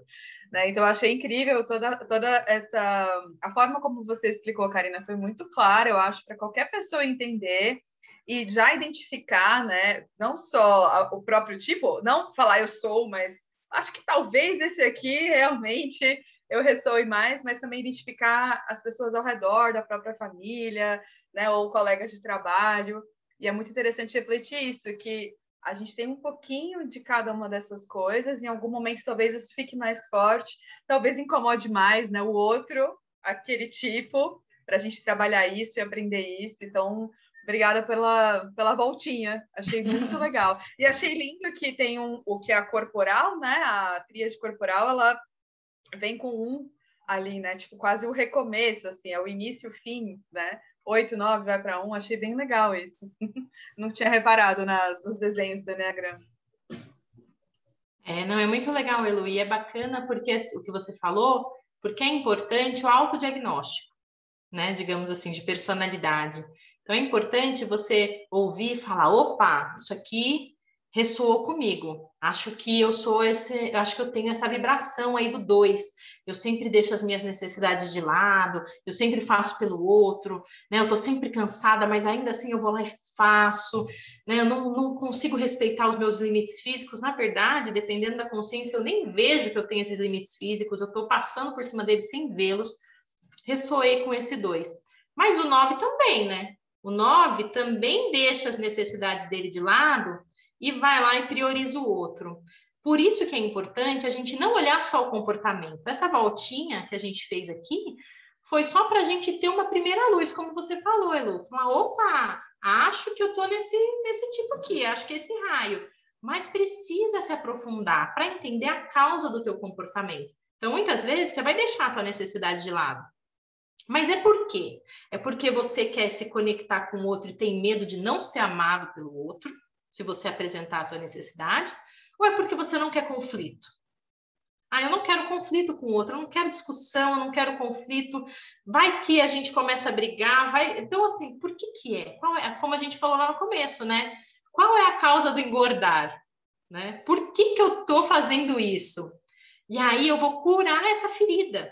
Né? Então, eu achei incrível toda, toda essa. A forma como você explicou, Karina, foi muito clara, eu acho, para qualquer pessoa entender e já identificar, né? Não só o próprio tipo, não falar eu sou, mas acho que talvez esse aqui realmente eu ressoe mais, mas também identificar as pessoas ao redor da própria família, né? Ou colegas de trabalho. E é muito interessante refletir isso, que a gente tem um pouquinho de cada uma dessas coisas, em algum momento talvez isso fique mais forte, talvez incomode mais né, o outro, aquele tipo, para a gente trabalhar isso e aprender isso. Então, obrigada pela, pela voltinha, achei muito legal. E achei lindo que tem um, o que é a corporal, né? A tríade corporal, ela vem com um ali, né? Tipo, quase o recomeço, assim, é o início e o fim, né? 8, 9 vai para 1, achei bem legal isso. Não tinha reparado nas, nos desenhos do Enneagrama. É, não, é muito legal, Elu, e é bacana porque o que você falou, porque é importante o autodiagnóstico, né? Digamos assim, de personalidade. Então é importante você ouvir e falar: opa, isso aqui ressoou comigo. Acho que eu sou esse, acho que eu tenho essa vibração aí do dois. Eu sempre deixo as minhas necessidades de lado, eu sempre faço pelo outro, né? Eu tô sempre cansada, mas ainda assim eu vou lá e faço, né? Eu não, não consigo respeitar os meus limites físicos. Na verdade, dependendo da consciência, eu nem vejo que eu tenho esses limites físicos, eu tô passando por cima deles sem vê-los. Ressoei com esse dois. Mas o nove também, né? O nove também deixa as necessidades dele de lado e vai lá e prioriza o outro. Por isso que é importante a gente não olhar só o comportamento. Essa voltinha que a gente fez aqui foi só para a gente ter uma primeira luz, como você falou, Elu. Falar, opa, acho que eu estou nesse, nesse tipo aqui, acho que é esse raio. Mas precisa se aprofundar para entender a causa do teu comportamento. Então, muitas vezes, você vai deixar a tua necessidade de lado. Mas é por quê? É porque você quer se conectar com o outro e tem medo de não ser amado pelo outro se você apresentar a tua necessidade, ou é porque você não quer conflito? Ah, eu não quero conflito com o outro, eu não quero discussão, eu não quero conflito. Vai que a gente começa a brigar, vai. Então, assim, por que que é? Qual é? Como a gente falou lá no começo, né? Qual é a causa do engordar? Né? Por que que eu tô fazendo isso? E aí eu vou curar essa ferida.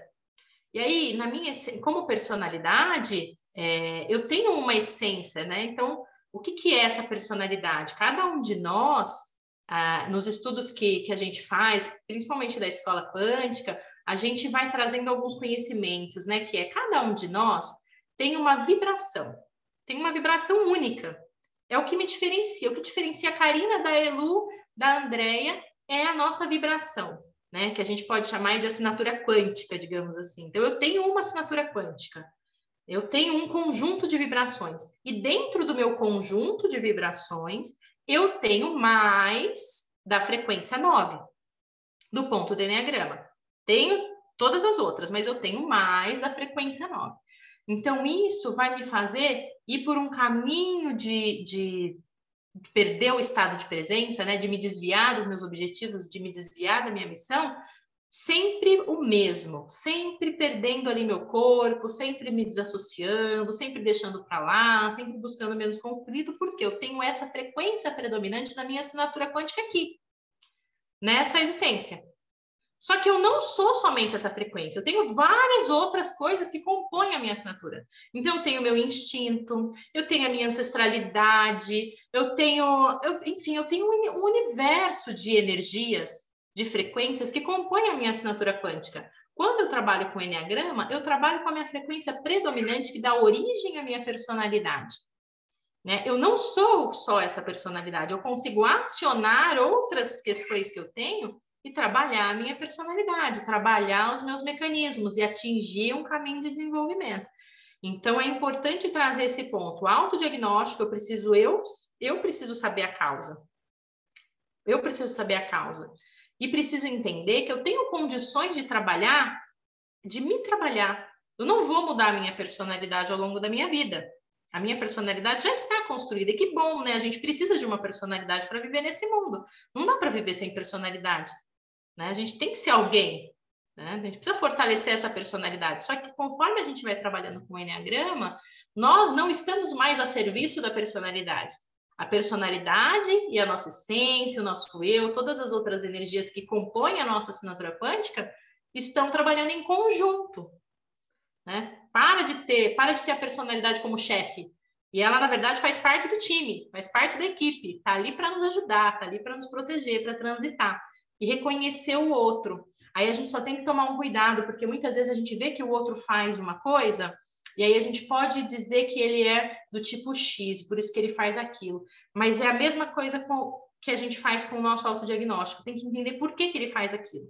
E aí, na minha, como personalidade, é, eu tenho uma essência, né? Então, o que, que é essa personalidade? Cada um de nós, ah, nos estudos que, que a gente faz, principalmente da escola quântica, a gente vai trazendo alguns conhecimentos, né? Que é cada um de nós tem uma vibração, tem uma vibração única. É o que me diferencia. O que diferencia a Karina da Elu, da Andrea, é a nossa vibração, né? Que a gente pode chamar de assinatura quântica, digamos assim. Então, eu tenho uma assinatura quântica. Eu tenho um conjunto de vibrações. E dentro do meu conjunto de vibrações, eu tenho mais da frequência 9, do ponto do Enneagrama. Tenho todas as outras, mas eu tenho mais da frequência 9. Então, isso vai me fazer ir por um caminho de, de, de perder o estado de presença, né? de me desviar dos meus objetivos, de me desviar da minha missão, sempre o mesmo, sempre perdendo ali meu corpo, sempre me desassociando, sempre deixando para lá, sempre buscando menos conflito, porque eu tenho essa frequência predominante na minha assinatura quântica aqui, nessa existência. Só que eu não sou somente essa frequência, eu tenho várias outras coisas que compõem a minha assinatura. Então, eu tenho meu instinto, eu tenho a minha ancestralidade, eu tenho, eu, enfim, eu tenho um universo de energias de frequências que compõem a minha assinatura quântica. Quando eu trabalho com Enneagrama, eu trabalho com a minha frequência predominante que dá origem à minha personalidade. Né? Eu não sou só essa personalidade, eu consigo acionar outras questões que eu tenho e trabalhar a minha personalidade, trabalhar os meus mecanismos e atingir um caminho de desenvolvimento. Então é importante trazer esse ponto. O autodiagnóstico, eu preciso eu, eu preciso saber a causa. Eu preciso saber a causa e preciso entender que eu tenho condições de trabalhar, de me trabalhar. Eu não vou mudar a minha personalidade ao longo da minha vida. A minha personalidade já está construída. E que bom, né? A gente precisa de uma personalidade para viver nesse mundo. Não dá para viver sem personalidade. Né? A gente tem que ser alguém. Né? A gente precisa fortalecer essa personalidade. Só que conforme a gente vai trabalhando com o Enneagrama, nós não estamos mais a serviço da personalidade. A personalidade e a nossa essência, o nosso eu, todas as outras energias que compõem a nossa assinatura quântica estão trabalhando em conjunto. Né? Para de ter, para de ter a personalidade como chefe. E ela, na verdade, faz parte do time, faz parte da equipe, está ali para nos ajudar, está ali para nos proteger, para transitar e reconhecer o outro. Aí a gente só tem que tomar um cuidado, porque muitas vezes a gente vê que o outro faz uma coisa e aí a gente pode dizer que ele é do tipo X, por isso que ele faz aquilo. Mas é a mesma coisa com, que a gente faz com o nosso autodiagnóstico. Tem que entender por que, que ele faz aquilo.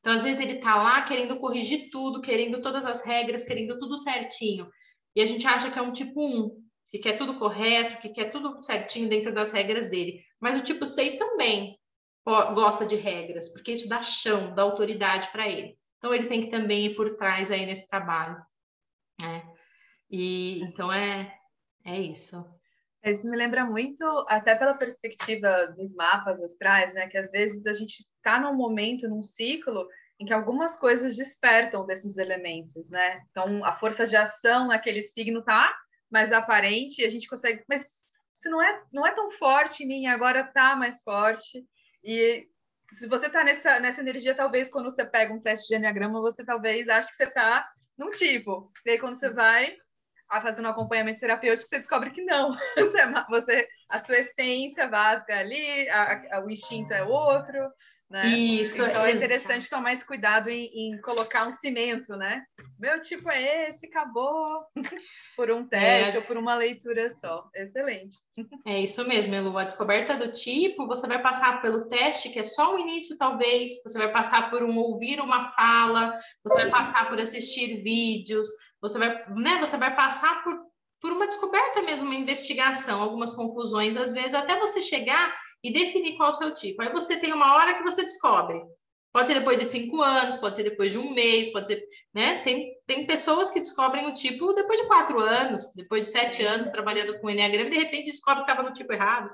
Então, às vezes, ele está lá querendo corrigir tudo, querendo todas as regras, querendo tudo certinho. E a gente acha que é um tipo 1, que quer tudo correto, que quer tudo certinho dentro das regras dele. Mas o tipo 6 também gosta de regras, porque isso dá chão, dá autoridade para ele. Então, ele tem que também ir por trás aí nesse trabalho. Né? E então é, é isso. Isso me lembra muito, até pela perspectiva dos mapas astrais, né? Que às vezes a gente está num momento, num ciclo, em que algumas coisas despertam desses elementos, né? Então, a força de ação naquele signo tá mais aparente e a gente consegue, mas isso não é, não é tão forte em mim, agora tá mais forte. E se você tá nessa, nessa energia, talvez quando você pega um teste de Enneagrama, você talvez ache que você tá num tipo. E aí, quando você vai a fazer um acompanhamento terapêutico, você descobre que não. Você, é você a sua essência básica ali, a, a, o instinto é outro, né? Isso, então é interessante tomar esse cuidado em, em, colocar um cimento, né? Meu tipo é esse, acabou por um teste é... ou por uma leitura só. Excelente. É isso mesmo, Elu. A descoberta do tipo, você vai passar pelo teste, que é só o início, talvez, você vai passar por um ouvir uma fala, você vai passar por assistir vídeos, você vai, né, você vai passar por, por uma descoberta mesmo, uma investigação, algumas confusões, às vezes, até você chegar e definir qual é o seu tipo. Aí você tem uma hora que você descobre. Pode ser depois de cinco anos, pode ser depois de um mês, pode ser, né? Tem, tem pessoas que descobrem o tipo depois de quatro anos, depois de sete anos trabalhando com Enneagrama, de repente descobre que estava no tipo errado,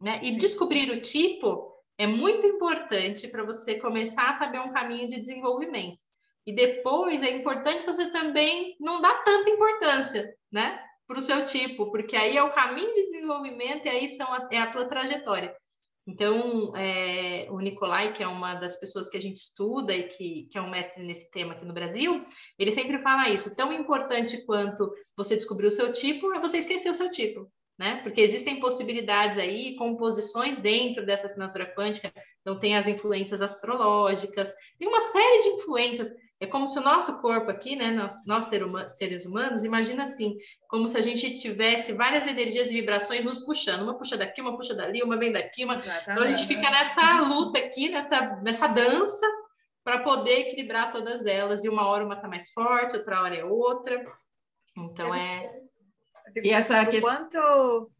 né? E descobrir o tipo é muito importante para você começar a saber um caminho de desenvolvimento. E depois é importante você também não dar tanta importância, né? para o seu tipo, porque aí é o caminho de desenvolvimento e aí são a, é a tua trajetória. Então, é, o Nicolai, que é uma das pessoas que a gente estuda e que, que é um mestre nesse tema aqui no Brasil, ele sempre fala isso: tão importante quanto você descobrir o seu tipo é você esquecer o seu tipo, né? Porque existem possibilidades aí, composições dentro dessa assinatura quântica. Então, tem as influências astrológicas, tem uma série de influências. É como se o nosso corpo aqui, né, nós, nós seres humanos, imagina assim, como se a gente tivesse várias energias e vibrações nos puxando, uma puxa daqui, uma puxa dali, uma vem daqui, uma... então a gente fica nessa luta aqui, nessa, nessa dança, para poder equilibrar todas elas, e uma hora uma está mais forte, outra hora é outra, então é... E essa questão... Quanto...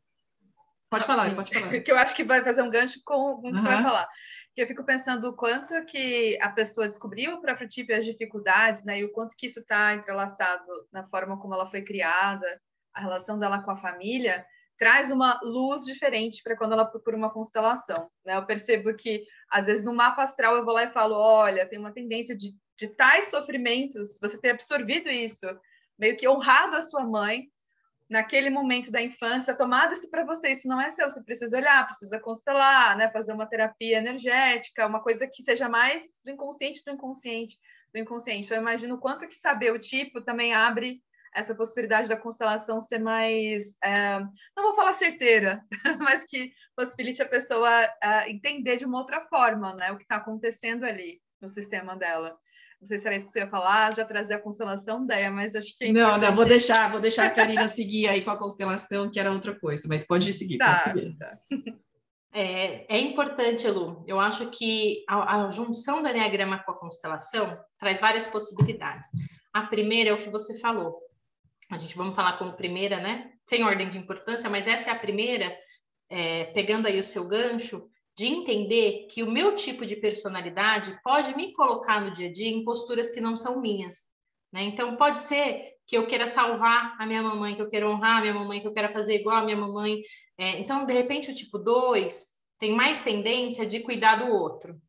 Pode falar, pode falar. que eu acho que vai fazer um gancho com o que uhum. vai falar que eu fico pensando o quanto que a pessoa descobriu o próprio tipo e as dificuldades, né? E o quanto que isso está entrelaçado na forma como ela foi criada, a relação dela com a família, traz uma luz diferente para quando ela procura uma constelação, né? Eu percebo que, às vezes, no mapa astral eu vou lá e falo, olha, tem uma tendência de, de tais sofrimentos, você ter absorvido isso, meio que honrado a sua mãe, naquele momento da infância, tomado isso para você, isso não é seu, você precisa olhar, precisa constelar, né, fazer uma terapia energética, uma coisa que seja mais do inconsciente do inconsciente, do inconsciente. Então, eu imagino quanto que saber o tipo também abre essa possibilidade da constelação ser mais, é, não vou falar certeira, mas que possibilite a pessoa é, entender de uma outra forma, né, o que está acontecendo ali no sistema dela. Não sei se era isso que você ia falar, já trazer a constelação ideia, mas acho que. É não, não, vou deixar, vou deixar a Karina seguir aí com a constelação, que era outra coisa, mas pode seguir, tá, pode seguir. Tá. É, é, importante, Lu. Eu acho que a, a, junção do Enneagrama com a constelação traz várias possibilidades. A primeira é o que você falou. A gente vamos falar como primeira, né? Sem ordem de importância, mas essa é a primeira, é, pegando aí o seu gancho, de entender que o meu tipo de personalidade pode me colocar no dia a dia em posturas que não são minhas. Né? Então, pode ser que eu queira salvar a minha mamãe, que eu queira honrar a minha mamãe, que eu queira fazer igual a minha mamãe. É, então, de repente, o tipo 2 tem mais tendência de cuidar do outro.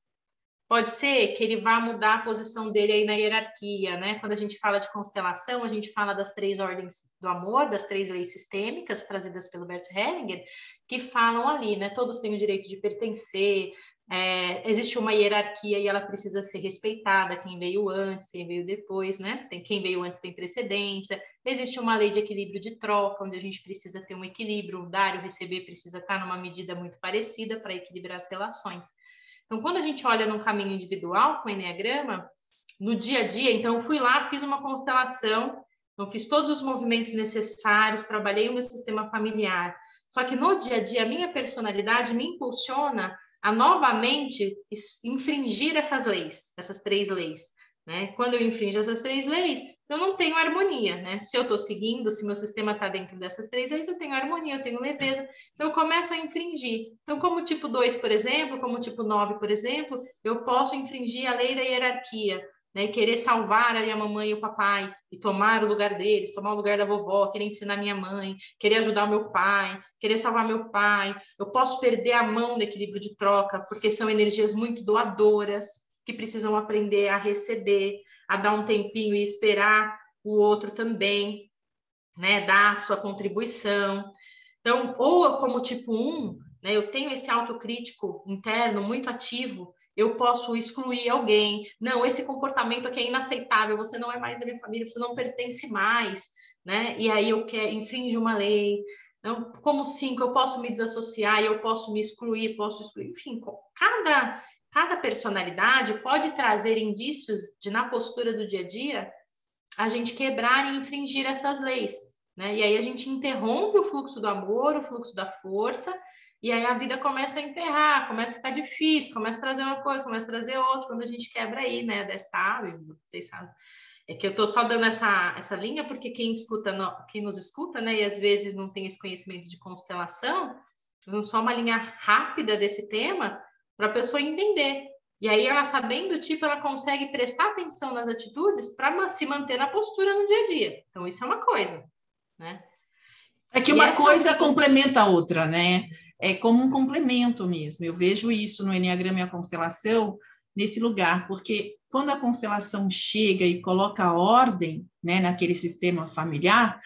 Pode ser que ele vá mudar a posição dele aí na hierarquia, né? Quando a gente fala de constelação, a gente fala das três ordens do amor, das três leis sistêmicas trazidas pelo Bert Hellinger, que falam ali, né? Todos têm o direito de pertencer, é, existe uma hierarquia e ela precisa ser respeitada, quem veio antes, quem veio depois, né? Tem, quem veio antes tem precedência, existe uma lei de equilíbrio de troca, onde a gente precisa ter um equilíbrio, o dar e o receber precisa estar numa medida muito parecida para equilibrar as relações. Então, quando a gente olha num caminho individual com o Enneagrama, no dia a dia, então, eu fui lá, fiz uma constelação, eu fiz todos os movimentos necessários, trabalhei o meu sistema familiar. Só que no dia a dia, a minha personalidade me impulsiona a novamente infringir essas leis, essas três leis. Né? Quando eu infringo essas três leis, eu não tenho harmonia, né? Se eu estou seguindo, se meu sistema está dentro dessas três leis, eu tenho harmonia, eu tenho leveza, então eu começo a infringir. Então, como tipo 2, por exemplo, como tipo 9, por exemplo, eu posso infringir a lei da hierarquia, né? Querer salvar a mamãe e o papai e tomar o lugar deles, tomar o lugar da vovó, querer ensinar minha mãe, querer ajudar o meu pai, querer salvar meu pai. Eu posso perder a mão no equilíbrio de troca, porque são energias muito doadoras que precisam aprender a receber, a dar um tempinho e esperar o outro também, né? Dar a sua contribuição. Então, ou como tipo 1, né, eu tenho esse autocrítico interno muito ativo, eu posso excluir alguém. Não, esse comportamento aqui é inaceitável, você não é mais da minha família, você não pertence mais, né? E aí eu quero infringe uma lei. Então, como cinco, eu posso me desassociar, eu posso me excluir, posso excluir, enfim, cada cada personalidade pode trazer indícios de na postura do dia a dia a gente quebrar e infringir essas leis, né? E aí a gente interrompe o fluxo do amor, o fluxo da força e aí a vida começa a emperrar, começa a ficar difícil, começa a trazer uma coisa, começa a trazer outra, quando a gente quebra aí, né? Dessa vocês sabem. É que eu estou só dando essa, essa linha, porque quem escuta, quem nos escuta, né, e às vezes não tem esse conhecimento de constelação, só uma linha rápida desse tema para a pessoa entender. E aí, ela sabendo, tipo, ela consegue prestar atenção nas atitudes para se manter na postura no dia a dia. Então, isso é uma coisa, né? É que uma coisa complementa a outra, né? é como um complemento mesmo. Eu vejo isso no Enneagrama e a constelação nesse lugar, porque quando a constelação chega e coloca ordem né, naquele sistema familiar,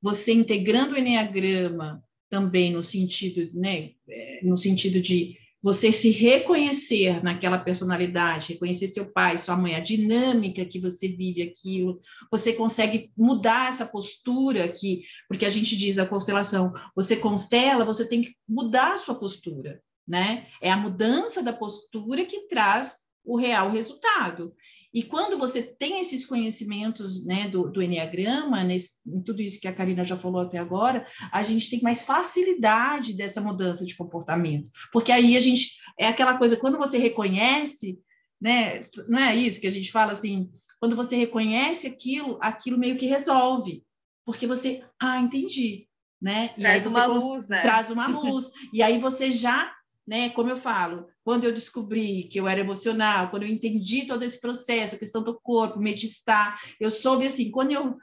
você integrando o Enneagrama também no sentido, né, é, no sentido de você se reconhecer naquela personalidade, reconhecer seu pai, sua mãe, a dinâmica que você vive aquilo, você consegue mudar essa postura que, porque a gente diz a constelação, você constela, você tem que mudar a sua postura, né? É a mudança da postura que traz o real resultado. E quando você tem esses conhecimentos né, do, do Enneagrama, nesse, em tudo isso que a Karina já falou até agora, a gente tem mais facilidade dessa mudança de comportamento. Porque aí a gente. É aquela coisa, quando você reconhece, né, não é isso que a gente fala assim, quando você reconhece aquilo, aquilo meio que resolve. Porque você, ah, entendi. Né? E traz aí você uma luz, né? traz uma luz. e aí você já né? Como eu falo, quando eu descobri que eu era emocional, quando eu entendi todo esse processo, a questão do corpo, meditar, eu soube assim, quando eu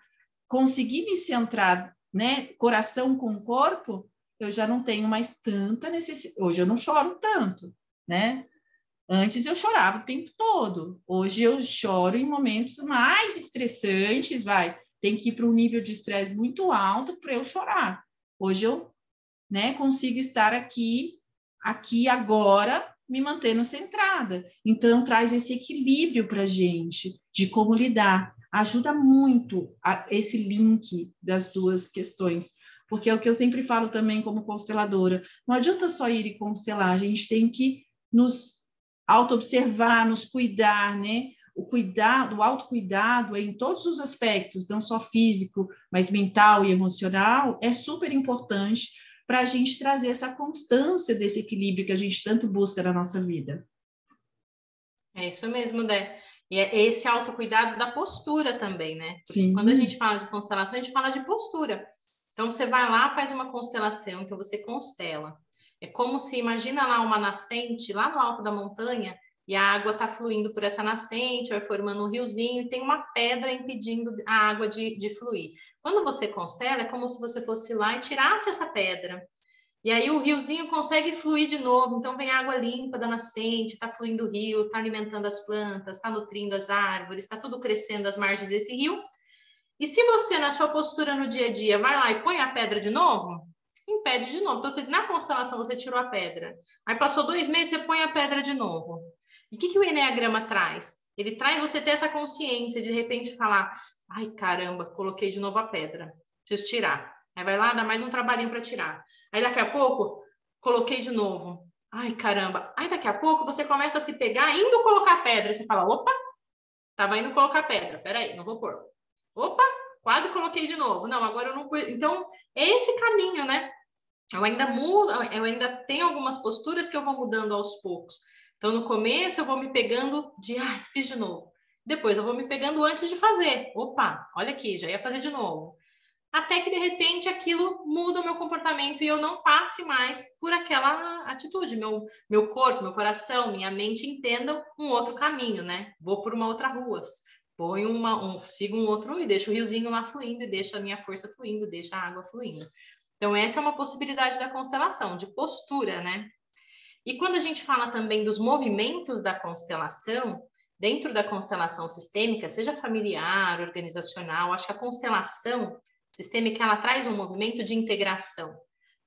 consegui me centrar, né, coração com corpo, eu já não tenho mais tanta necessidade. Hoje eu não choro tanto, né? Antes eu chorava o tempo todo. Hoje eu choro em momentos mais estressantes, vai. Tem que ir para um nível de estresse muito alto para eu chorar. Hoje eu, né, consigo estar aqui aqui agora me mantendo centrada. Então, traz esse equilíbrio para a gente de como lidar. Ajuda muito a, esse link das duas questões, porque é o que eu sempre falo também como consteladora. Não adianta só ir e constelar, a gente tem que nos auto-observar, nos cuidar, né? O cuidado, o autocuidado em todos os aspectos, não só físico, mas mental e emocional, é super importante para a gente trazer essa constância desse equilíbrio que a gente tanto busca na nossa vida. É isso mesmo, Dé. E é esse autocuidado da postura também, né? Sim. Quando a gente fala de constelação, a gente fala de postura. Então, você vai lá, faz uma constelação, então você constela. É como se, imagina lá uma nascente, lá no alto da montanha, e a água está fluindo por essa nascente, vai formando um riozinho e tem uma pedra impedindo a água de, de fluir. Quando você constela, é como se você fosse lá e tirasse essa pedra. E aí o riozinho consegue fluir de novo, então vem água limpa da nascente, está fluindo o rio, está alimentando as plantas, está nutrindo as árvores, está tudo crescendo às margens desse rio. E se você, na sua postura no dia a dia, vai lá e põe a pedra de novo, impede de novo. Então, você, na constelação, você tirou a pedra. Aí passou dois meses, você põe a pedra de novo. E o que, que o Enneagrama traz? Ele traz você ter essa consciência de, de repente falar: ai caramba, coloquei de novo a pedra, preciso tirar. Aí vai lá, dá mais um trabalhinho para tirar. Aí daqui a pouco, coloquei de novo. Ai caramba. Aí daqui a pouco você começa a se pegar indo colocar pedra. Você fala: opa, tava indo colocar pedra, peraí, não vou pôr. Opa, quase coloquei de novo. Não, agora eu não. Então, é esse caminho, né? Eu ainda mudo, eu ainda tenho algumas posturas que eu vou mudando aos poucos. Então, no começo, eu vou me pegando de, ai, fiz de novo. Depois, eu vou me pegando antes de fazer. Opa, olha aqui, já ia fazer de novo. até que de repente aquilo muda o meu comportamento e eu não passe mais por aquela atitude. Meu, meu corpo, meu coração, minha mente entendam um outro caminho, né? Vou por uma outra rua, ponho uma, um, sigo um outro e deixo o riozinho lá fluindo, e deixo a minha força fluindo, deixo a água fluindo. Então, essa é uma possibilidade da constelação, de postura, né? E quando a gente fala também dos movimentos da constelação, dentro da constelação sistêmica, seja familiar, organizacional, acho que a constelação sistêmica ela traz um movimento de integração.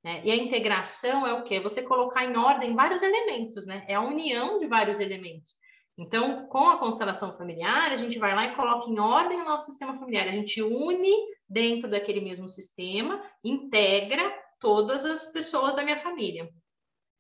Né? E a integração é o quê? Você colocar em ordem vários elementos, né? É a união de vários elementos. Então, com a constelação familiar, a gente vai lá e coloca em ordem o nosso sistema familiar. A gente une dentro daquele mesmo sistema, integra todas as pessoas da minha família.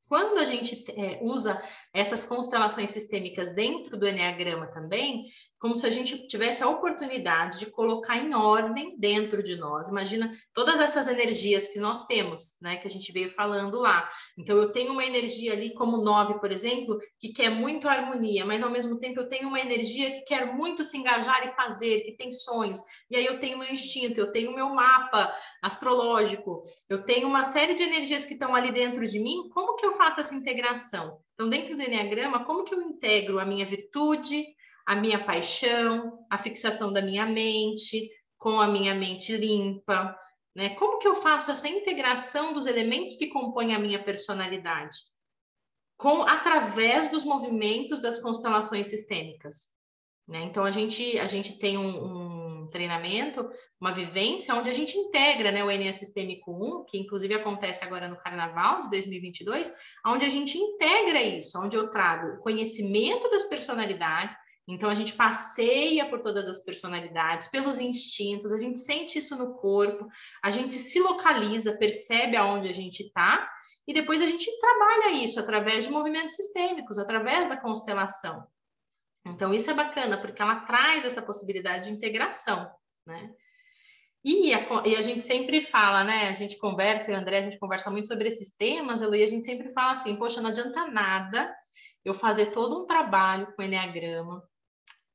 Quando a gente é, usa essas constelações sistêmicas dentro do Enneagrama também, como se a gente tivesse a oportunidade de colocar em ordem dentro de nós. Imagina todas essas energias que nós temos, né, que a gente veio falando lá. Então, eu tenho uma energia ali, como nove, por exemplo, que quer muito harmonia, mas ao mesmo tempo eu tenho uma energia que quer muito se engajar e fazer, que tem sonhos. E aí eu tenho meu instinto, eu tenho meu mapa astrológico, eu tenho uma série de energias que estão ali dentro de mim. Como que eu faço essa integração? Então, dentro do Enneagrama, como que eu integro a minha virtude, a minha paixão, a fixação da minha mente, com a minha mente limpa, né? Como que eu faço essa integração dos elementos que compõem a minha personalidade? Com através dos movimentos das constelações sistêmicas, né? Então a gente a gente tem um, um treinamento, uma vivência onde a gente integra, né, o ENEA Sistêmico 1, que inclusive acontece agora no Carnaval de 2022, onde a gente integra isso, onde eu trago conhecimento das personalidades, então, a gente passeia por todas as personalidades, pelos instintos, a gente sente isso no corpo, a gente se localiza, percebe aonde a gente está, e depois a gente trabalha isso através de movimentos sistêmicos, através da constelação. Então, isso é bacana, porque ela traz essa possibilidade de integração, né? E a, e a gente sempre fala, né? A gente conversa, e o André, a gente conversa muito sobre esses temas, e a gente sempre fala assim, poxa, não adianta nada eu fazer todo um trabalho com Enneagrama,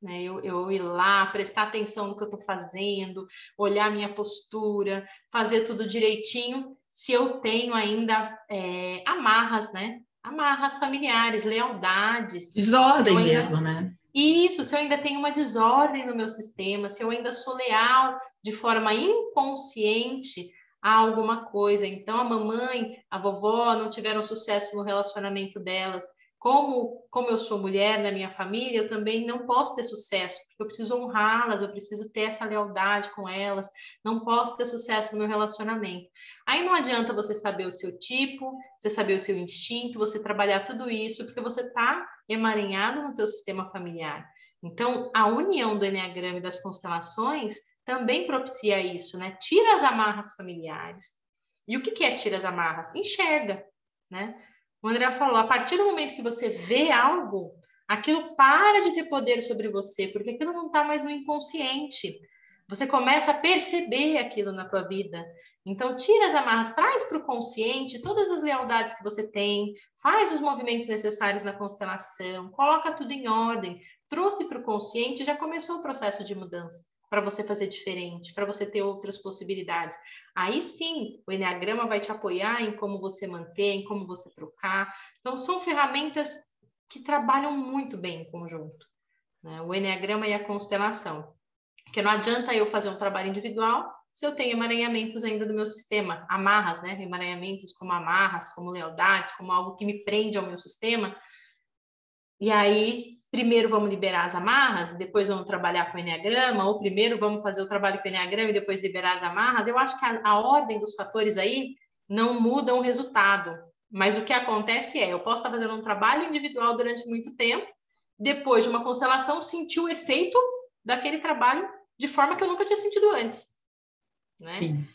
né? Eu, eu ir lá, prestar atenção no que eu estou fazendo, olhar minha postura, fazer tudo direitinho, se eu tenho ainda é, amarras, né? Amarras familiares, lealdades. Desordem ainda... mesmo, né? Isso, se eu ainda tenho uma desordem no meu sistema, se eu ainda sou leal de forma inconsciente a alguma coisa. Então, a mamãe, a vovó não tiveram sucesso no relacionamento delas como, como eu sou mulher na minha família, eu também não posso ter sucesso, porque eu preciso honrá-las, eu preciso ter essa lealdade com elas, não posso ter sucesso no meu relacionamento. Aí não adianta você saber o seu tipo, você saber o seu instinto, você trabalhar tudo isso, porque você está emaranhado no teu sistema familiar. Então, a união do Enneagrama e das constelações também propicia isso, né? Tira as amarras familiares. E o que, é tira as amarras? Enxerga, né? O André falou: a partir do momento que você vê algo, aquilo para de ter poder sobre você, porque aquilo não está mais no inconsciente. Você começa a perceber aquilo na tua vida. Então, tira as amarras, traz para o consciente todas as lealdades que você tem, faz os movimentos necessários na constelação, coloca tudo em ordem, trouxe para o consciente, já começou o processo de mudança para você fazer diferente, para você ter outras possibilidades. Aí sim, o Enneagrama vai te apoiar em como você manter, em como você trocar. Então, são ferramentas que trabalham muito bem em conjunto. Né? O Enneagrama e a constelação. Porque não adianta eu fazer um trabalho individual se eu tenho emaranhamentos ainda do meu sistema, amarras, né? Emaranhamentos como amarras, como lealdades, como algo que me prende ao meu sistema. E aí primeiro vamos liberar as amarras, depois vamos trabalhar com o Enneagrama, ou primeiro vamos fazer o trabalho com o Enneagrama e depois liberar as amarras, eu acho que a, a ordem dos fatores aí não muda o resultado. Mas o que acontece é, eu posso estar fazendo um trabalho individual durante muito tempo, depois de uma constelação, sentir o efeito daquele trabalho de forma que eu nunca tinha sentido antes. Né? Sim.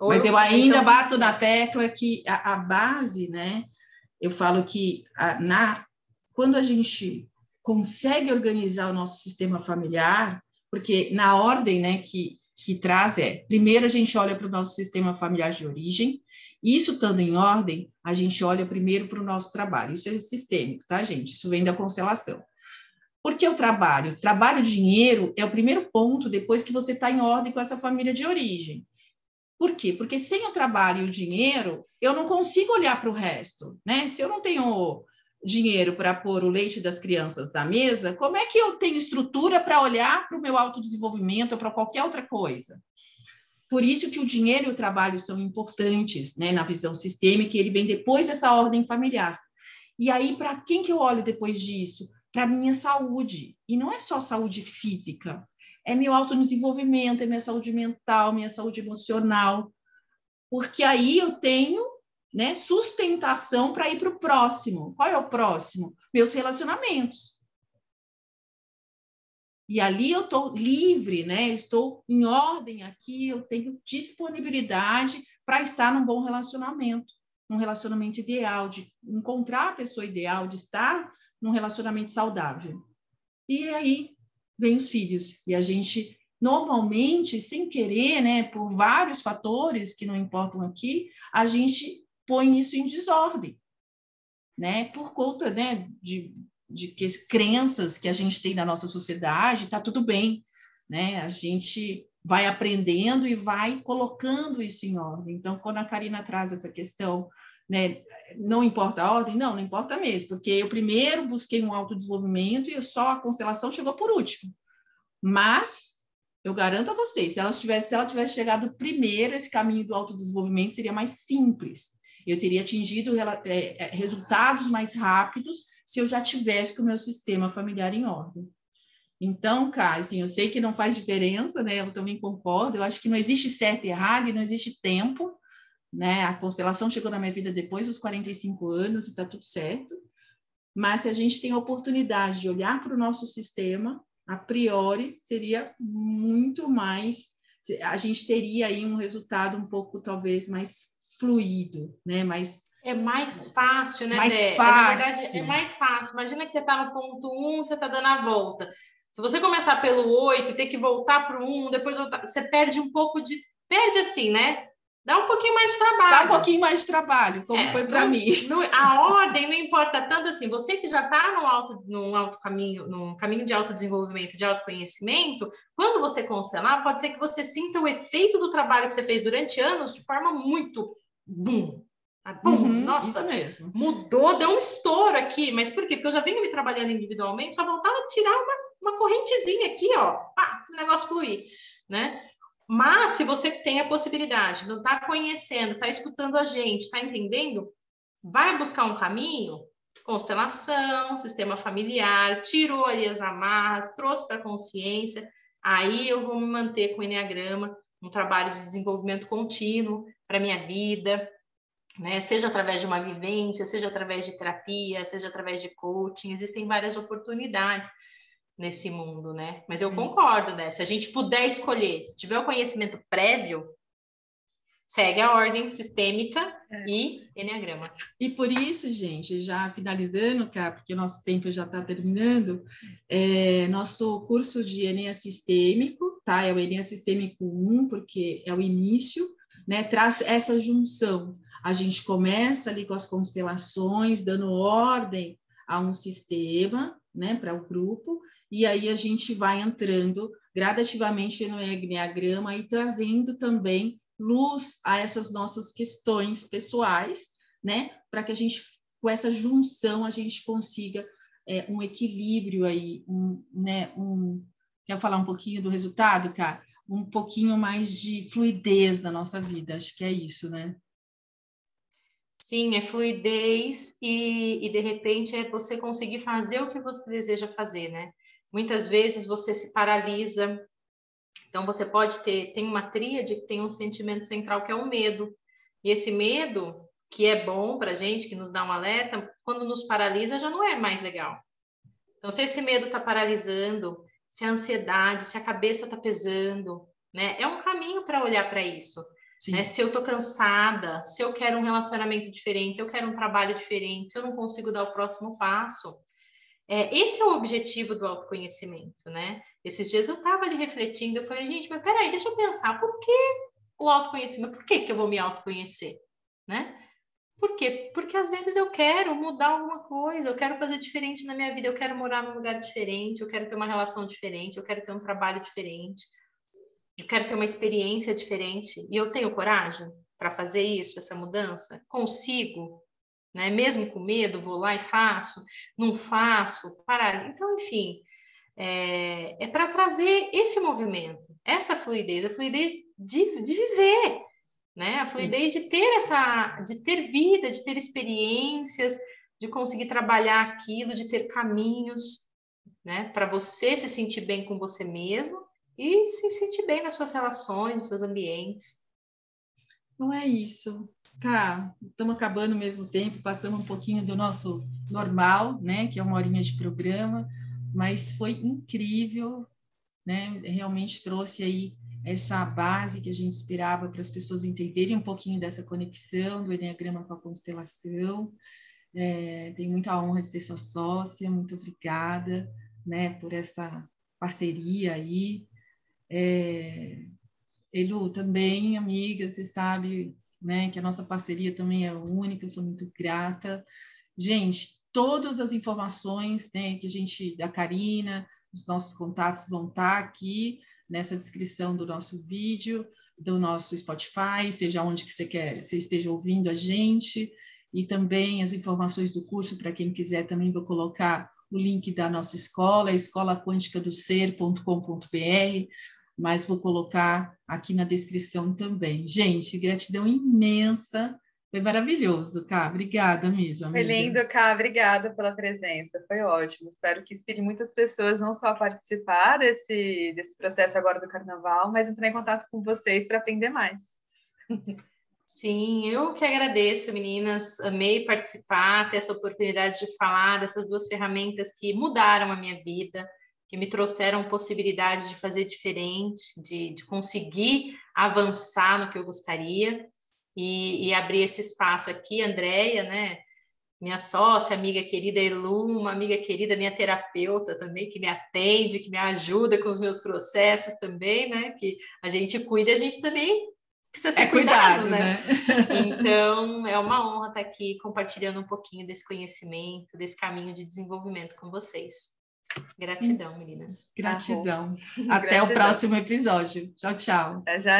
Mas eu, eu ainda então... bato na tecla que a, a base, né? Eu falo que a, na, quando a gente consegue organizar o nosso sistema familiar, porque na ordem né, que, que traz é, primeiro a gente olha para o nosso sistema familiar de origem, isso estando em ordem, a gente olha primeiro para o nosso trabalho. Isso é sistêmico, tá, gente? Isso vem da constelação. Por que o trabalho? Trabalho, dinheiro é o primeiro ponto depois que você está em ordem com essa família de origem. Por quê? Porque sem o trabalho e o dinheiro, eu não consigo olhar para o resto, né? Se eu não tenho dinheiro para pôr o leite das crianças na mesa, como é que eu tenho estrutura para olhar para o meu autodesenvolvimento ou para qualquer outra coisa? Por isso que o dinheiro e o trabalho são importantes, né, na visão sistêmica, ele vem depois dessa ordem familiar. E aí, para quem que eu olho depois disso? Para minha saúde. E não é só saúde física, é meu autodesenvolvimento, é minha saúde mental, minha saúde emocional. Porque aí eu tenho né, sustentação para ir para o próximo. Qual é o próximo? Meus relacionamentos. E ali eu estou livre, né? Estou em ordem aqui, eu tenho disponibilidade para estar num bom relacionamento, num relacionamento ideal, de encontrar a pessoa ideal, de estar num relacionamento saudável. E aí vem os filhos. E a gente normalmente, sem querer, né, por vários fatores que não importam aqui, a gente põe isso em desordem, né? Por conta, né, de, de que crenças que a gente tem na nossa sociedade, está tudo bem, né? A gente vai aprendendo e vai colocando isso em ordem. Então, quando a Karina traz essa questão, né, não importa a ordem, não, não importa mesmo, porque eu primeiro busquei um autodesenvolvimento e só a constelação chegou por último. Mas eu garanto a vocês, se ela tivesse, se ela tivesse chegado primeiro, esse caminho do autodesenvolvimento seria mais simples eu teria atingido é, é, resultados mais rápidos se eu já tivesse com o meu sistema familiar em ordem. Então, Kai, assim, eu sei que não faz diferença, né? Eu também concordo. Eu acho que não existe certo e errado e não existe tempo, né? A constelação chegou na minha vida depois dos 45 anos e está tudo certo. Mas se a gente tem a oportunidade de olhar para o nosso sistema, a priori seria muito mais. A gente teria aí um resultado um pouco, talvez, mais fluido, né? Mais é mais fácil, né? Mais Dé? fácil. É, verdade, é mais fácil. Imagina que você está no ponto 1, um, você está dando a volta. Se você começar pelo 8 e ter que voltar para o 1, depois voltar, você perde um pouco de. Perde assim, né? Dá um pouquinho mais de trabalho. Dá um pouquinho mais de trabalho, como é, foi para mim. No, a ordem não importa tanto assim. Você que já está no alto, no alto caminho, no caminho de autodesenvolvimento, de autoconhecimento, quando você constelar, pode ser que você sinta o efeito do trabalho que você fez durante anos de forma muito bum. Ah, bum, uhum, nossa, mudou, deu um estouro aqui. Mas por quê? Porque eu já venho me trabalhando individualmente, só voltava a tirar uma, uma correntezinha aqui, ó, pá, o negócio fluir, né? Mas se você tem a possibilidade, não está conhecendo, está escutando a gente, está entendendo, vai buscar um caminho, constelação, sistema familiar, tirou ali as amarras, trouxe para a consciência, aí eu vou me manter com o Enneagrama, um trabalho de desenvolvimento contínuo para minha vida, né? Seja através de uma vivência, seja através de terapia, seja através de coaching, existem várias oportunidades nesse mundo, né? Mas eu concordo, né? Se a gente puder escolher, se tiver o conhecimento prévio, segue a ordem sistêmica é. e enneagrama. E por isso, gente, já finalizando, cá, porque o nosso tempo já está terminando, é, nosso curso de Enea Sistêmico, tá? É o Enea Sistêmico 1, porque é o início, né? Traz essa junção. A gente começa ali com as constelações, dando ordem a um sistema, né, para o grupo, e aí a gente vai entrando gradativamente no Enneagrama e trazendo também luz a essas nossas questões pessoais, né? Para que a gente, com essa junção, a gente consiga é, um equilíbrio aí, um, né? Um, quer falar um pouquinho do resultado, cara? Um pouquinho mais de fluidez na nossa vida, acho que é isso, né? Sim, é fluidez e, e de repente é você conseguir fazer o que você deseja fazer, né? Muitas vezes você se paralisa então você pode ter, tem uma tríade que tem um sentimento central que é o medo. E esse medo, que é bom para a gente, que nos dá um alerta, quando nos paralisa já não é mais legal. Então, se esse medo está paralisando, se a ansiedade, se a cabeça está pesando, né? É um caminho para olhar para isso. Né? Se eu estou cansada, se eu quero um relacionamento diferente, se eu quero um trabalho diferente, se eu não consigo dar o próximo passo. É, esse é o objetivo do autoconhecimento, né? Esses dias eu estava ali refletindo, eu falei, gente, mas peraí, deixa eu pensar, por que o autoconhecimento? Por que, que eu vou me autoconhecer? Né? Por quê? Porque às vezes eu quero mudar alguma coisa, eu quero fazer diferente na minha vida, eu quero morar num lugar diferente, eu quero ter uma relação diferente, eu quero ter um trabalho diferente. eu quero ter uma experiência diferente e eu tenho coragem para fazer isso, essa mudança? Consigo? Né? Mesmo com medo, vou lá e faço, não faço, parar. Então, enfim, é, é para trazer esse movimento, essa fluidez, a fluidez de, de viver, né? A fluidez Sim. de ter essa, de ter vida, de ter experiências, de conseguir trabalhar aquilo, de ter caminhos, né? Para você se sentir bem com você mesmo e se sentir bem nas suas relações, nos seus ambientes. Não é isso. Tá, estamos acabando ao mesmo tempo, passando um pouquinho do nosso normal, né? Que é uma horinha de programa, mas foi incrível, né? Realmente trouxe aí essa base que a gente esperava para as pessoas entenderem um pouquinho dessa conexão do Enneagrama com a constelação. É, tenho muita honra de ser sua sócia, muito obrigada né, por essa parceria aí. É, Elu, também, amiga, você sabe né, que a nossa parceria também é única, eu sou muito grata. Gente, todas as informações né, que a gente, da Karina, os nossos contatos vão estar aqui nessa descrição do nosso vídeo, do nosso Spotify, seja onde que você quer, você esteja ouvindo a gente, e também as informações do curso, para quem quiser, também vou colocar o link da nossa escola, escolaquânticadoser.com.br, mas vou colocar aqui na descrição também. Gente, gratidão imensa foi maravilhoso, Cá. Obrigada mesmo. Amiga. Foi lindo, Cá. Obrigada pela presença. Foi ótimo. Espero que inspire muitas pessoas não só a participar desse, desse processo agora do carnaval, mas entrar em contato com vocês para aprender mais. Sim, eu que agradeço, meninas. Amei participar, ter essa oportunidade de falar dessas duas ferramentas que mudaram a minha vida, que me trouxeram possibilidade de fazer diferente, de, de conseguir avançar no que eu gostaria e, e abrir esse espaço aqui, Andréia, né? Minha sócia, amiga querida Elu, uma amiga querida, minha terapeuta também, que me atende, que me ajuda com os meus processos também, né? Que a gente cuida, a gente também precisa ser é cuidado, cuidado, né? né? Então, é uma honra estar aqui compartilhando um pouquinho desse conhecimento, desse caminho de desenvolvimento com vocês. Gratidão, meninas. Gratidão. Até Gratidão. o próximo episódio. Tchau, tchau. Até já.